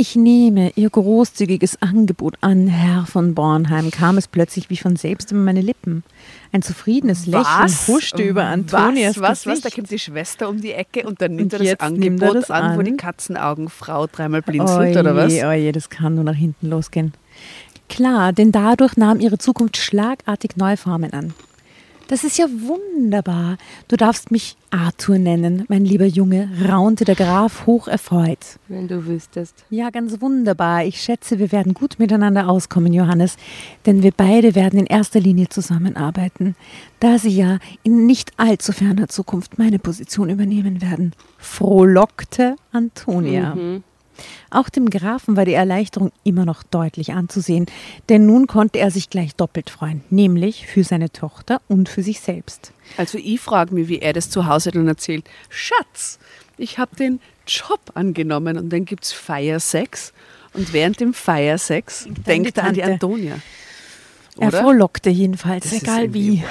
Ich nehme Ihr großzügiges Angebot an, Herr von Bornheim, kam es plötzlich wie von selbst über meine Lippen. Ein zufriedenes Lächeln huschte über Antonias Was, was, was? Gesicht. Da kommt die Schwester um die Ecke und dann nimmt Und er das Angebot er das an, wo an. die Katzenaugenfrau dreimal blinzelt, oder was? Oje, oje, das kann nur nach hinten losgehen. Klar, denn dadurch nahm ihre Zukunft schlagartig neue Formen an. Das ist ja wunderbar. Du darfst mich Arthur nennen, mein lieber Junge, raunte der Graf hoch erfreut. Wenn du wüsstest. Ja, ganz wunderbar. Ich schätze, wir werden gut miteinander auskommen, Johannes, denn wir beide werden in erster Linie zusammenarbeiten, da Sie ja in nicht allzu ferner Zukunft meine Position übernehmen werden. Frohlockte Antonia. Auch dem Grafen war die Erleichterung immer noch deutlich anzusehen, denn nun konnte er sich gleich doppelt freuen, nämlich für seine Tochter und für sich selbst. Also ich frage mich, wie er das zu Hause dann erzählt. Schatz, ich habe den Job angenommen und dann gibt es Feiersex. Und während dem Feiersex denkt die er an die. Antonia. Er Oder? frohlockte jedenfalls, Das egal wie.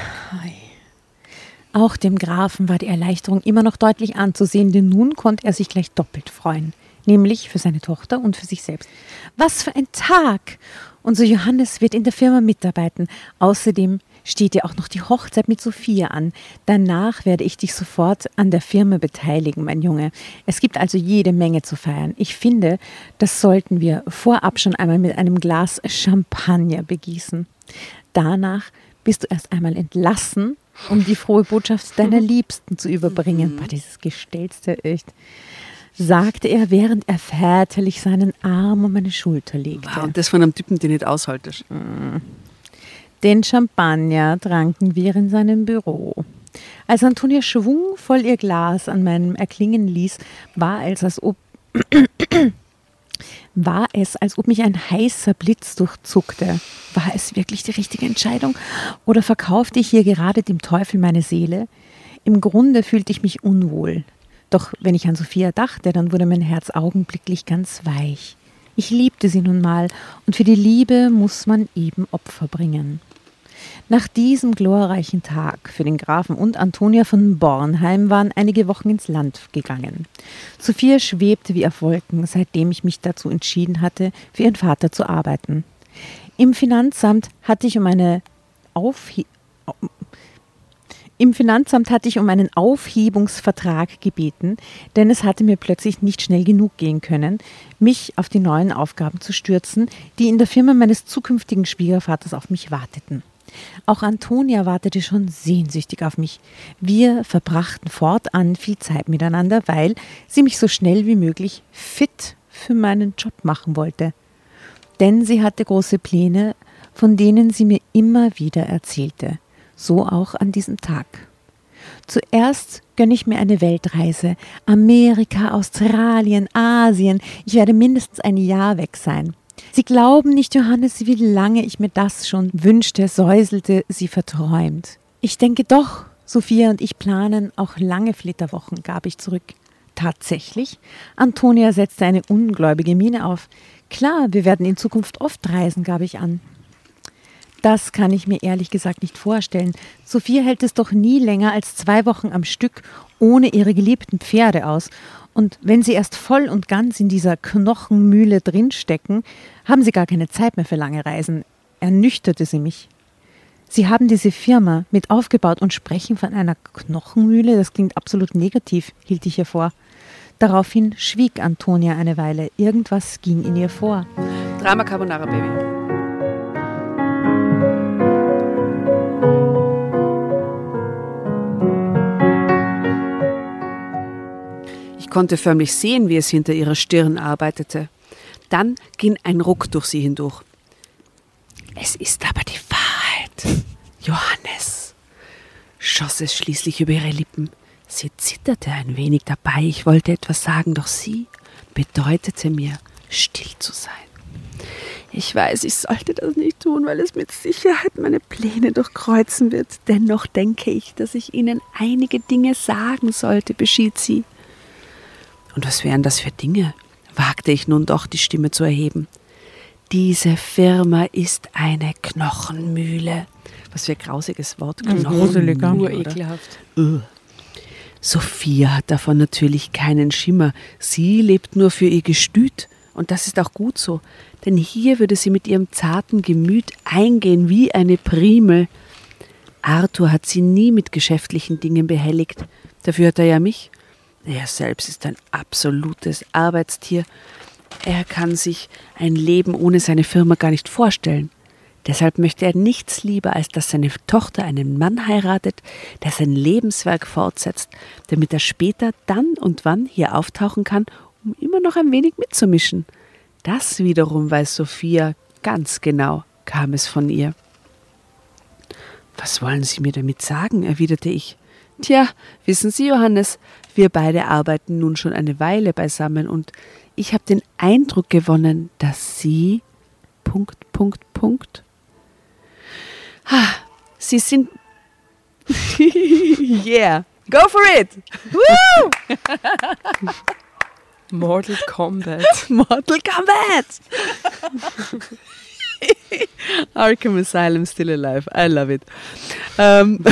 Auch dem Grafen war die Erleichterung immer noch deutlich anzusehen, denn nun konnte er sich gleich doppelt freuen, nämlich für seine Tochter und für sich selbst. Was für ein Tag! Unser Johannes wird in der Firma mitarbeiten. Außerdem steht ja auch noch die Hochzeit mit Sophia an. Danach werde ich dich sofort an der Firma beteiligen, mein Junge. Es gibt also jede Menge zu feiern. Ich finde, das sollten wir vorab schon einmal mit einem Glas Champagner begießen. Danach bist du erst einmal entlassen, um die frohe Botschaft deiner Liebsten zu überbringen. Boah, dieses Gestellste, echt. Sagte er, während er väterlich seinen Arm um meine Schulter legte. Wow, und das von einem Typen, den nicht aushaltest. Den Champagner tranken wir in seinem Büro. Als Antonia schwungvoll ihr Glas an meinem erklingen ließ, war es, als ob war es, als ob mich ein heißer Blitz durchzuckte. War es wirklich die richtige Entscheidung? Oder verkaufte ich hier gerade dem Teufel meine Seele? Im Grunde fühlte ich mich unwohl. Doch wenn ich an Sophia dachte, dann wurde mein Herz augenblicklich ganz weich. Ich liebte sie nun mal, und für die Liebe muss man eben Opfer bringen. Nach diesem glorreichen Tag für den Grafen und Antonia von Bornheim waren einige Wochen ins Land gegangen. Sophia schwebte wie auf Wolken, seitdem ich mich dazu entschieden hatte, für ihren Vater zu arbeiten. Im Finanzamt hatte ich um eine Aufhe im Finanzamt hatte ich um einen Aufhebungsvertrag gebeten, denn es hatte mir plötzlich nicht schnell genug gehen können, mich auf die neuen Aufgaben zu stürzen, die in der Firma meines zukünftigen Schwiegervaters auf mich warteten. Auch Antonia wartete schon sehnsüchtig auf mich. Wir verbrachten fortan viel Zeit miteinander, weil sie mich so schnell wie möglich fit für meinen Job machen wollte. Denn sie hatte große Pläne, von denen sie mir immer wieder erzählte so auch an diesem Tag. Zuerst gönne ich mir eine Weltreise. Amerika, Australien, Asien. Ich werde mindestens ein Jahr weg sein. Sie glauben nicht, Johannes, wie lange ich mir das schon wünschte, säuselte sie verträumt. Ich denke doch, Sophia und ich planen auch lange Flitterwochen, gab ich zurück. Tatsächlich? Antonia setzte eine ungläubige Miene auf. Klar, wir werden in Zukunft oft reisen, gab ich an. Das kann ich mir ehrlich gesagt nicht vorstellen. Sophia hält es doch nie länger als zwei Wochen am Stück ohne ihre geliebten Pferde aus. Und wenn sie erst voll und ganz in dieser Knochenmühle drinstecken, haben sie gar keine Zeit mehr für lange Reisen. Ernüchterte sie mich. Sie haben diese Firma mit aufgebaut und sprechen von einer Knochenmühle. Das klingt absolut negativ, hielt ich ihr vor. Daraufhin schwieg Antonia eine Weile. Irgendwas ging in ihr vor. Drama Carbonara Baby. Konnte förmlich sehen, wie es hinter ihrer Stirn arbeitete. Dann ging ein Ruck durch sie hindurch. Es ist aber die Wahrheit, Johannes, schoss es schließlich über ihre Lippen. Sie zitterte ein wenig dabei. Ich wollte etwas sagen, doch sie bedeutete mir, still zu sein. Ich weiß, ich sollte das nicht tun, weil es mit Sicherheit meine Pläne durchkreuzen wird. Dennoch denke ich, dass ich Ihnen einige Dinge sagen sollte, beschied sie. Und was wären das für Dinge? wagte ich nun doch die Stimme zu erheben. Diese Firma ist eine Knochenmühle. Was für ein grausiges Wort. Gruseliger. Nur ekelhaft. Sophia hat davon natürlich keinen Schimmer. Sie lebt nur für ihr Gestüt. Und das ist auch gut so. Denn hier würde sie mit ihrem zarten Gemüt eingehen wie eine Primel. Arthur hat sie nie mit geschäftlichen Dingen behelligt. Dafür hat er ja mich. Er selbst ist ein absolutes Arbeitstier. Er kann sich ein Leben ohne seine Firma gar nicht vorstellen. Deshalb möchte er nichts lieber, als dass seine Tochter einen Mann heiratet, der sein Lebenswerk fortsetzt, damit er später dann und wann hier auftauchen kann, um immer noch ein wenig mitzumischen. Das wiederum weiß Sophia ganz genau, kam es von ihr. Was wollen Sie mir damit sagen? erwiderte ich. Tja, wissen Sie, Johannes, wir beide arbeiten nun schon eine Weile beisammen und ich habe den Eindruck gewonnen, dass Sie. Punkt, Punkt, Punkt. Ha, Sie sind. yeah, go for it! Woo! Mortal Kombat. Mortal Kombat! Arkham Asylum still alive. I love it. Ähm,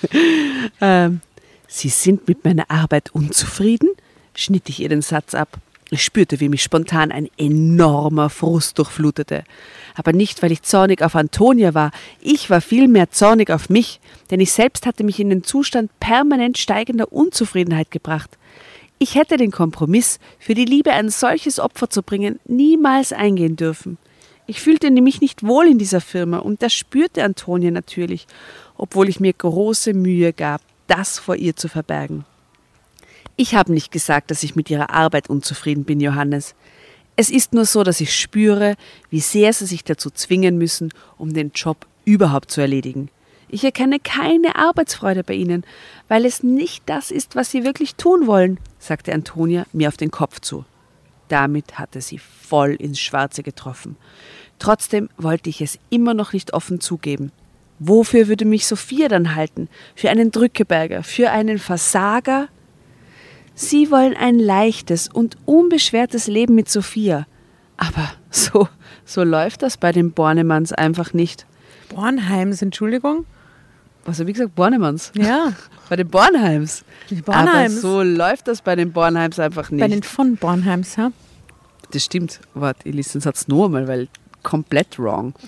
ähm, Sie sind mit meiner Arbeit unzufrieden? schnitt ich ihr den Satz ab. Ich spürte, wie mich spontan ein enormer Frust durchflutete. Aber nicht, weil ich zornig auf Antonia war, ich war vielmehr zornig auf mich, denn ich selbst hatte mich in den Zustand permanent steigender Unzufriedenheit gebracht. Ich hätte den Kompromiss, für die Liebe ein solches Opfer zu bringen, niemals eingehen dürfen. Ich fühlte nämlich nicht wohl in dieser Firma und das spürte Antonia natürlich, obwohl ich mir große Mühe gab, das vor ihr zu verbergen. Ich habe nicht gesagt, dass ich mit ihrer Arbeit unzufrieden bin, Johannes. Es ist nur so, dass ich spüre, wie sehr sie sich dazu zwingen müssen, um den Job überhaupt zu erledigen. Ich erkenne keine Arbeitsfreude bei ihnen, weil es nicht das ist, was sie wirklich tun wollen, sagte Antonia mir auf den Kopf zu. Damit hatte sie voll ins Schwarze getroffen. Trotzdem wollte ich es immer noch nicht offen zugeben. Wofür würde mich Sophia dann halten? Für einen Drückeberger? Für einen Versager? Sie wollen ein leichtes und unbeschwertes Leben mit Sophia. Aber so, so läuft das bei den Bornemanns einfach nicht. Bornheims, Entschuldigung. Was habe ich gesagt? Bornemanns. Ja, Bei den Bornheims. die Bornheims. Aber so läuft das bei den Bornheims einfach nicht. Bei den von Bornheims, ja. Das stimmt. Warte, ich lese den Satz nur einmal, weil komplett wrong.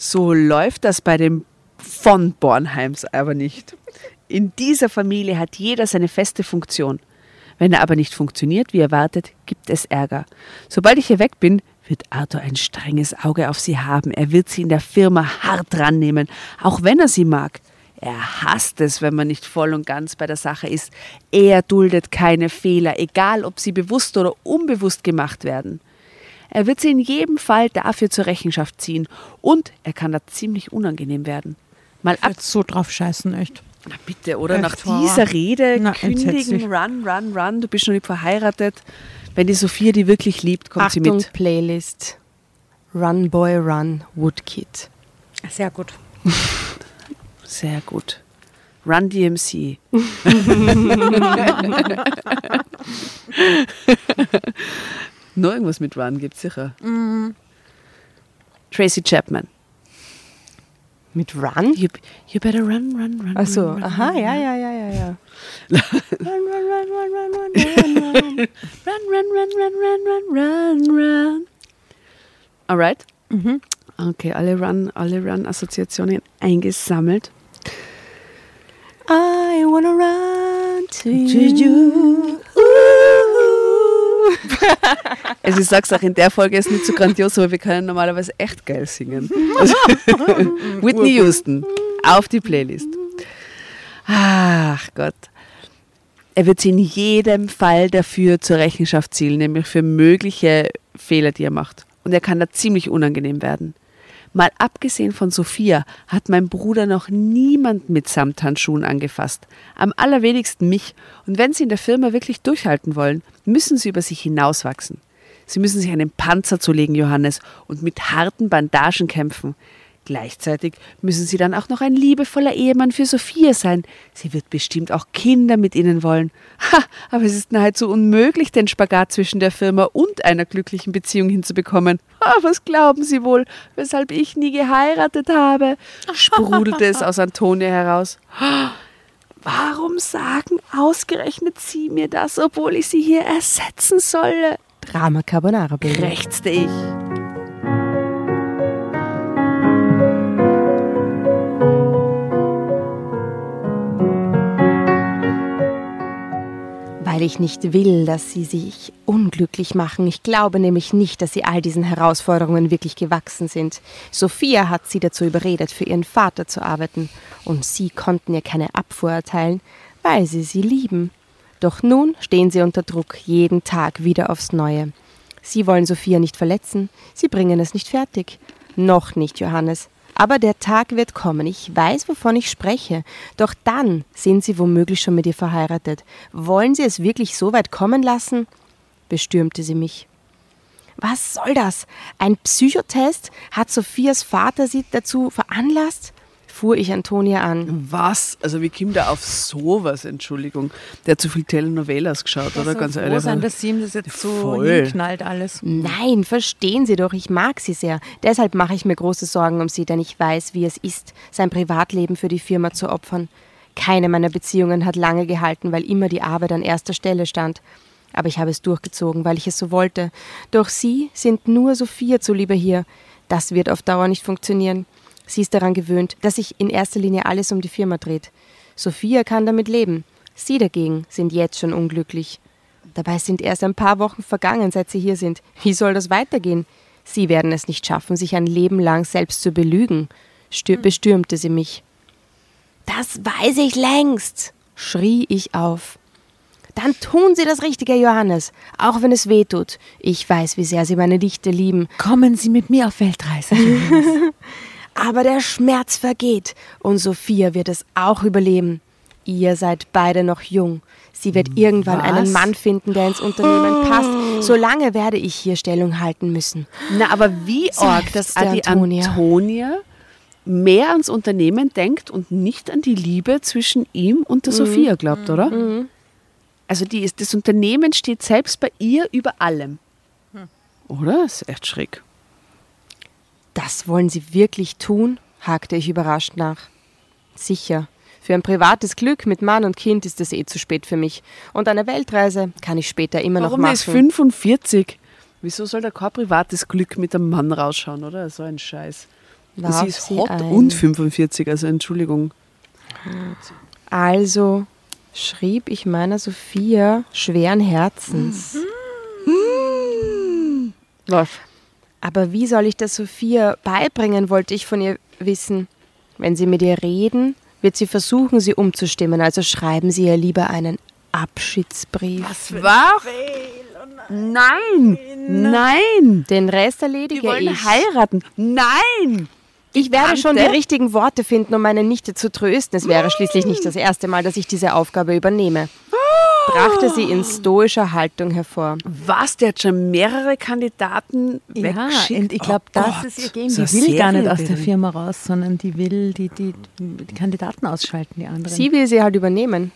So läuft das bei den von Bornheims aber nicht. In dieser Familie hat jeder seine feste Funktion. Wenn er aber nicht funktioniert, wie erwartet, gibt es Ärger. Sobald ich hier weg bin, wird Arthur ein strenges Auge auf sie haben. Er wird sie in der Firma hart rannehmen, auch wenn er sie mag. Er hasst es, wenn man nicht voll und ganz bei der Sache ist. Er duldet keine Fehler, egal ob sie bewusst oder unbewusst gemacht werden. Er wird sie in jedem Fall dafür zur Rechenschaft ziehen und er kann da ziemlich unangenehm werden. Mal ab, Jetzt so drauf scheißen, echt. na bitte, oder? Echt Nach wahr? dieser Rede Na, kündigen, entsetzlich. run, run, run, du bist noch nicht verheiratet. Wenn die Sophia die wirklich liebt, kommt sie Achtung, mit. Playlist. Run Boy Run Woodkid. Sehr gut. Sehr gut. Run DMC. Noch irgendwas mit Run gibt sicher. Tracy Chapman. Mit Run? You, you better run, run, run. Achso, run, run, aha, run, ja, run. ja, ja, ja, ja. Run, run, run, run, run, run, run, run. Run, run, run, run, run, run, run, run. Alright? Okay, alle Run, alle Run-Assoziationen eingesammelt. I wanna run to you. Also ich sag's auch, in der Folge ist nicht so grandios, aber wir können normalerweise echt geil singen. Also, Whitney Houston, auf die Playlist. Ach Gott. Er wird sie in jedem Fall dafür zur Rechenschaft ziehen, nämlich für mögliche Fehler, die er macht. Und er kann da ziemlich unangenehm werden. Mal abgesehen von Sophia hat mein Bruder noch niemand mit Samthandschuhen angefasst. Am allerwenigsten mich. Und wenn sie in der Firma wirklich durchhalten wollen, müssen sie über sich hinauswachsen. Sie müssen sich einen Panzer zulegen, Johannes, und mit harten Bandagen kämpfen. Gleichzeitig müssen sie dann auch noch ein liebevoller Ehemann für Sophia sein. Sie wird bestimmt auch Kinder mit ihnen wollen. Ha, aber es ist nahezu unmöglich, den Spagat zwischen der Firma und einer glücklichen Beziehung hinzubekommen. Ha, was glauben Sie wohl, weshalb ich nie geheiratet habe? sprudelte es aus Antonia heraus. Ha, Warum sagen ausgerechnet Sie mir das, obwohl ich Sie hier ersetzen solle? Drama Carbonara Baby. krächzte ich. Weil ich nicht will, dass sie sich unglücklich machen. Ich glaube nämlich nicht, dass sie all diesen Herausforderungen wirklich gewachsen sind. Sophia hat sie dazu überredet, für ihren Vater zu arbeiten. Und sie konnten ihr keine Abfuhr erteilen, weil sie sie lieben. Doch nun stehen sie unter Druck, jeden Tag wieder aufs Neue. Sie wollen Sophia nicht verletzen, sie bringen es nicht fertig. Noch nicht, Johannes. Aber der Tag wird kommen. Ich weiß, wovon ich spreche. Doch dann sind Sie womöglich schon mit ihr verheiratet. Wollen Sie es wirklich so weit kommen lassen? bestürmte sie mich. Was soll das? Ein Psychotest? Hat Sophias Vater sie dazu veranlasst? Fuhr ich Antonia an. Was? Also wie kommt der auf sowas, Entschuldigung? Der hat zu viel Telenovelas geschaut, oder? Ganz froh ehrlich. sein, dass sie ihm das jetzt so Voll. hinknallt alles. Nein, verstehen Sie doch, ich mag sie sehr. Deshalb mache ich mir große Sorgen um sie, denn ich weiß, wie es ist, sein Privatleben für die Firma zu opfern. Keine meiner Beziehungen hat lange gehalten, weil immer die Arbeit an erster Stelle stand. Aber ich habe es durchgezogen, weil ich es so wollte. Doch Sie sind nur Sophia zuliebe hier. Das wird auf Dauer nicht funktionieren. Sie ist daran gewöhnt, dass sich in erster Linie alles um die Firma dreht. Sophia kann damit leben. Sie dagegen sind jetzt schon unglücklich. Dabei sind erst ein paar Wochen vergangen, seit Sie hier sind. Wie soll das weitergehen? Sie werden es nicht schaffen, sich ein Leben lang selbst zu belügen, stür bestürmte sie mich. Das weiß ich längst, schrie ich auf. Dann tun Sie das Richtige, Johannes, auch wenn es weh tut. Ich weiß, wie sehr Sie meine Dichte lieben, Kommen Sie mit mir auf Weltreise. aber der Schmerz vergeht und Sophia wird es auch überleben. Ihr seid beide noch jung. Sie wird irgendwann einen Was? Mann finden, der ins Unternehmen passt. Solange werde ich hier Stellung halten müssen. Na, aber wie arg, dass die Antonia. Antonia. mehr ans Unternehmen denkt und nicht an die Liebe zwischen ihm und der Sophia glaubt, oder? Also die ist, das Unternehmen steht selbst bei ihr über allem. Oder? Das ist echt schräg. Das wollen Sie wirklich tun? hakte ich überrascht nach. Sicher. Für ein privates Glück mit Mann und Kind ist es eh zu spät für mich. Und eine Weltreise kann ich später immer Warum noch er ist machen. 45? Wieso soll da kein privates Glück mit einem Mann rausschauen, oder? So ein Scheiß. Warf sie ist hot ein. und 45, also Entschuldigung. Also schrieb ich meiner Sophia schweren Herzens. Was? Aber wie soll ich das Sophia beibringen, wollte ich von ihr wissen. Wenn Sie mit ihr reden, wird sie versuchen, sie umzustimmen. Also schreiben Sie ihr lieber einen Abschiedsbrief. Was? Nein! Nein! Den Rest Die erledige wollen ich. heiraten. Nein! Ich werde schon die Tante? richtigen Worte finden, um meine Nichte zu trösten. Es wäre schließlich nicht das erste Mal, dass ich diese Aufgabe übernehme. Brachte sie in stoischer Haltung hervor. Was? Der hat schon mehrere Kandidaten Ja, weggeschickt? und ich glaube, Oh das Gott, ist ihr Game. so Die will gar nicht aus der. Firma raus, sondern die will die, die, die Kandidaten ausschalten, die anderen. Sie will sie halt übernehmen.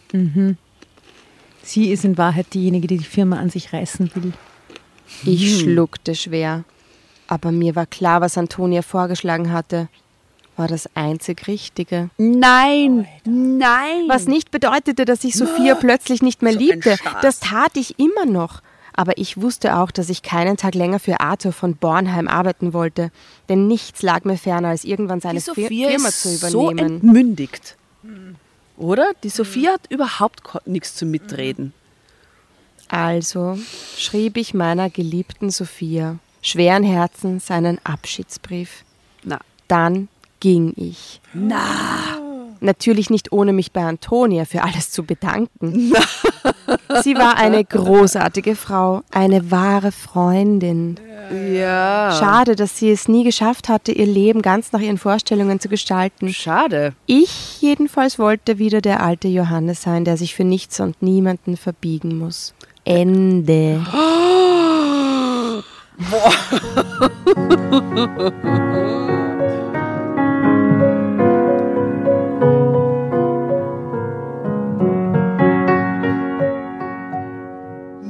Sie ist in Wahrheit diejenige, die die Firma an sich reißen will. Ich schluckte schwer. Aber mir war klar, was Antonia vorgeschlagen hatte. War das einzig Richtige. Nein! Nein! Was nicht bedeutete, dass ich Sophia plötzlich nicht mehr So liebte. Das tat ich immer noch. Aber ich wusste auch, dass ich keinen Tag länger für Arthur von Bornheim arbeiten wollte. Denn nichts lag mir ferner, als irgendwann seine die Sophia Firma ist zu so übernehmen. entmündigt. Oder? Die Sophia hat überhaupt nichts zu mitreden. Also schrieb ich meiner geliebten Sophia schweren Herzens einen Abschiedsbrief. Na, Dann ging ich. Na. Natürlich nicht ohne mich bei Antonia für alles zu bedanken. Sie war eine großartige Frau, eine wahre Freundin. ja. Schade, dass sie es nie geschafft hatte, ihr Leben ganz nach ihren Vorstellungen zu gestalten. Schade. Ich jedenfalls wollte wieder der alte Johannes sein, der sich für nichts und niemanden verbiegen muss. Ende.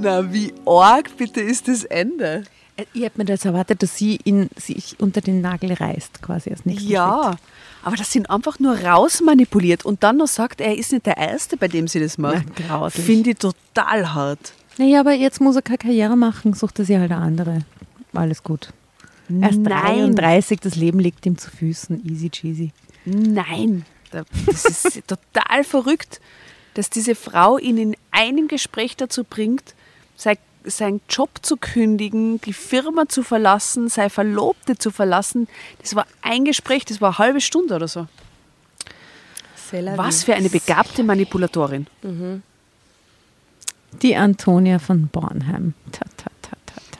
Na, wie arg bitte ist das Ende? Äh, Ich hätte mir das erwartet, dass sie ihn sich unter den Nagel reißt, quasi als nächsten Schritt. Ja, aber das sind einfach nur rausmanipuliert und dann noch sagt, er ist nicht der Erste, bei dem sie das macht. Na. Finde ich total hart. Naja, aber jetzt muss er keine Karriere machen, sucht er sich halt eine andere. Alles gut. Erst Nein. 33, das Leben liegt ihm zu Füßen. Easy cheesy. Nein, da- das ist total verrückt, dass diese Frau ihn in einem Gespräch dazu bringt, seinen Job zu kündigen, die Firma zu verlassen, seine Verlobte zu verlassen. Das war ein Gespräch, das war eine halbe Stunde oder so. Was für eine begabte Manipulatorin. Die Antonia von Bornheim. Ta, ta, ta, ta, ta.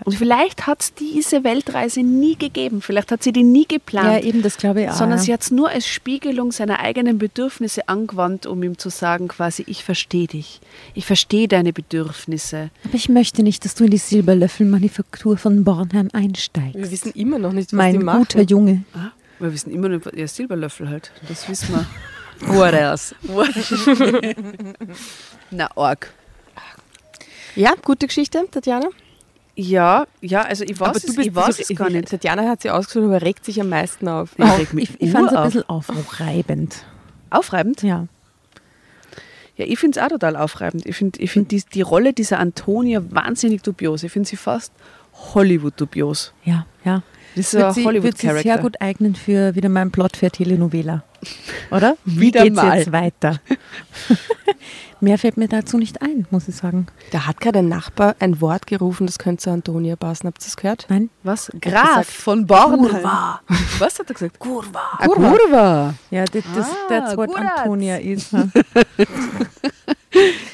Und vielleicht hat es diese Weltreise nie gegeben. Vielleicht hat sie die nie Ja, geplant. eben, das glaube ich auch. sondern ja. sie hat es nur als Spiegelung seiner eigenen Bedürfnisse angewandt, um ihm zu sagen, quasi, ich verstehe dich. Ich verstehe deine Bedürfnisse. Aber ich möchte nicht, dass du in die Silberlöffelmanufaktur von Bornheim einsteigst. Wir wissen immer noch nicht, was mein die machen. guter Junge. Ah, wir wissen immer nur, ja, Silberlöffel halt. Das wissen wir. What else? Na, arg. Ja, gute Geschichte, Tatjana. Ja, ja, also ich weiß, Aber es, du bist ich weiß es gar nicht. Tatjana hat sie ausgesucht, aber regt sich am meisten auf. Ich mich Ich, ich fand es ein bisschen aufreibend. Aufreibend? Ja. Ja, ich finde es auch total aufreibend. Ich finde ich find die, die Rolle dieser Antonia wahnsinnig dubios. Ich finde sie fast Hollywood-dubios. Ja, ja. Das ist Wird ein sie, wird sie Hollywood-Charakter. sehr gut eignen für wieder meinen Plot für Telenovela. Oder? Wie Wieder geht's mal. jetzt weiter? Mehr fällt mir dazu nicht ein, muss ich sagen. Da hat gerade ein Nachbar ein Wort gerufen, das könnte zu Antonia passen. Habt ihr das gehört? Nein? Was? gesagt, Graf von Bornheim. Kurva. Was hat er gesagt? Kurva. Ah, Kurva. Kurva. Ja, das, das, Ah, that's what. Antonia ist. ne?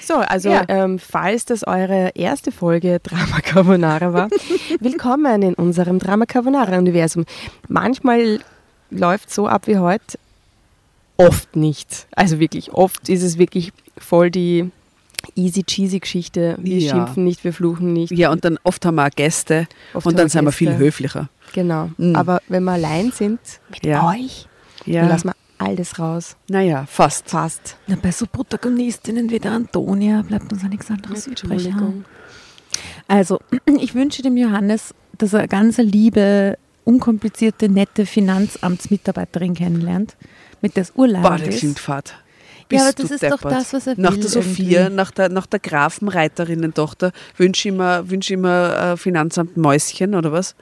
So, also Ja. ähm, falls das eure erste Folge Drama Carbonara war, willkommen in unserem Drama Carbonara-Universum. Manchmal läuft so ab wie heute, oft nicht. Also wirklich, oft ist es wirklich voll die easy cheesy Geschichte. Wir Ja. schimpfen nicht, wir fluchen nicht. Ja, und dann oft haben wir auch Gäste Oft und dann sind wir viel Gäste. höflicher. Genau. Mhm. Aber wenn wir allein sind mit Ja. euch, Ja. dann lassen wir alles raus. Naja, fast. Fast. Na, bei so Protagonistinnen wie der Antonia bleibt uns ja nichts anderes übrig. Also, ich wünsche dem Johannes, dass er ganz liebe, unkomplizierte, nette Finanzamtsmitarbeiterin kennenlernt, mit der es Urlaub Boah, das ist. klingt fad. Ja, aber das ist doch deppert. das, was er Nach will der Sophia, irgendwie. nach der, nach der Grafenreiterinnen-Tochter wünsche ich mir, wünsch ich mir äh, Finanzamt Mäuschen oder was?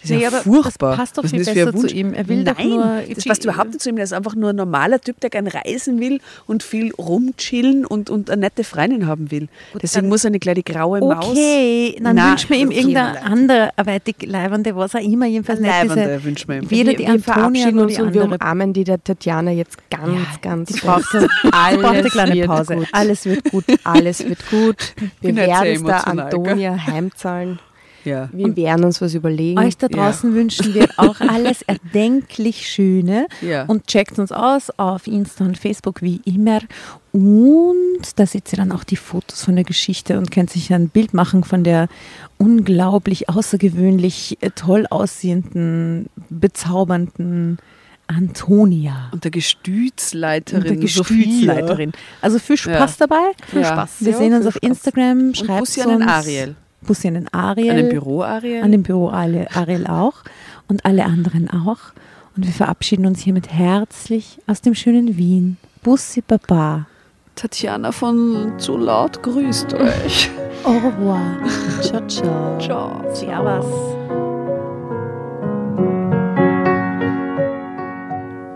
Das ist Nee, ja aber das furchtbar. passt doch Was viel besser zu ihm. Er will doch Nein, nur- das passt überhaupt nicht zu ihm. Der ist einfach nur ein normaler Typ, der gern reisen will und viel rumchillen und, und eine nette Freundin haben will. Deswegen dann- muss er nicht gleich die graue Maus. Okay, dann Nein, wünschen wir ihm okay, irgendeine Arbeitig Leibende, was auch immer, jedenfalls nicht Leibende wünschen wir ihm. weder wir, die Antonia verabschieden noch uns die und wir umarmen die der Tatjana jetzt ganz, Ja, ganz die braucht, die braucht eine Alles kleine Pause. gut. Alles wird gut. Alles wird gut. Wir werden es der? Antonia heimzahlen. Ja. Wir werden uns was überlegen. Euch da draußen wünschen wir auch alles erdenklich Schöne Ja. und checkt uns aus auf Insta und Facebook wie immer. Und da seht ihr dann auch die Fotos von der Geschichte und könnt sich ein Bild machen von der unglaublich außergewöhnlich äh, toll aussehenden, bezaubernden Antonia. Und der Gestütsleiterin. Und der Sophia. Gestütsleiterin. Also viel Spaß dabei. Viel Ja. Spaß. Wir Ja, sehen uns auf Spaß. Instagram. Und Schreibt Bussi an den uns. Ariel. Bussi an den Ariel. An den Büro Ariel. An dem Büro Ariel, Ariel auch und alle anderen auch. Und wir verabschieden uns hiermit herzlich aus dem schönen Wien. Bussi Baba. Tatjana von Zu laut grüßt euch. Au revoir. ciao, ciao. Ciao. Servus.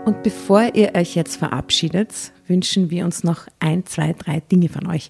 Und bevor ihr euch jetzt verabschiedet, wünschen wir uns noch ein, zwei, drei Dinge von euch.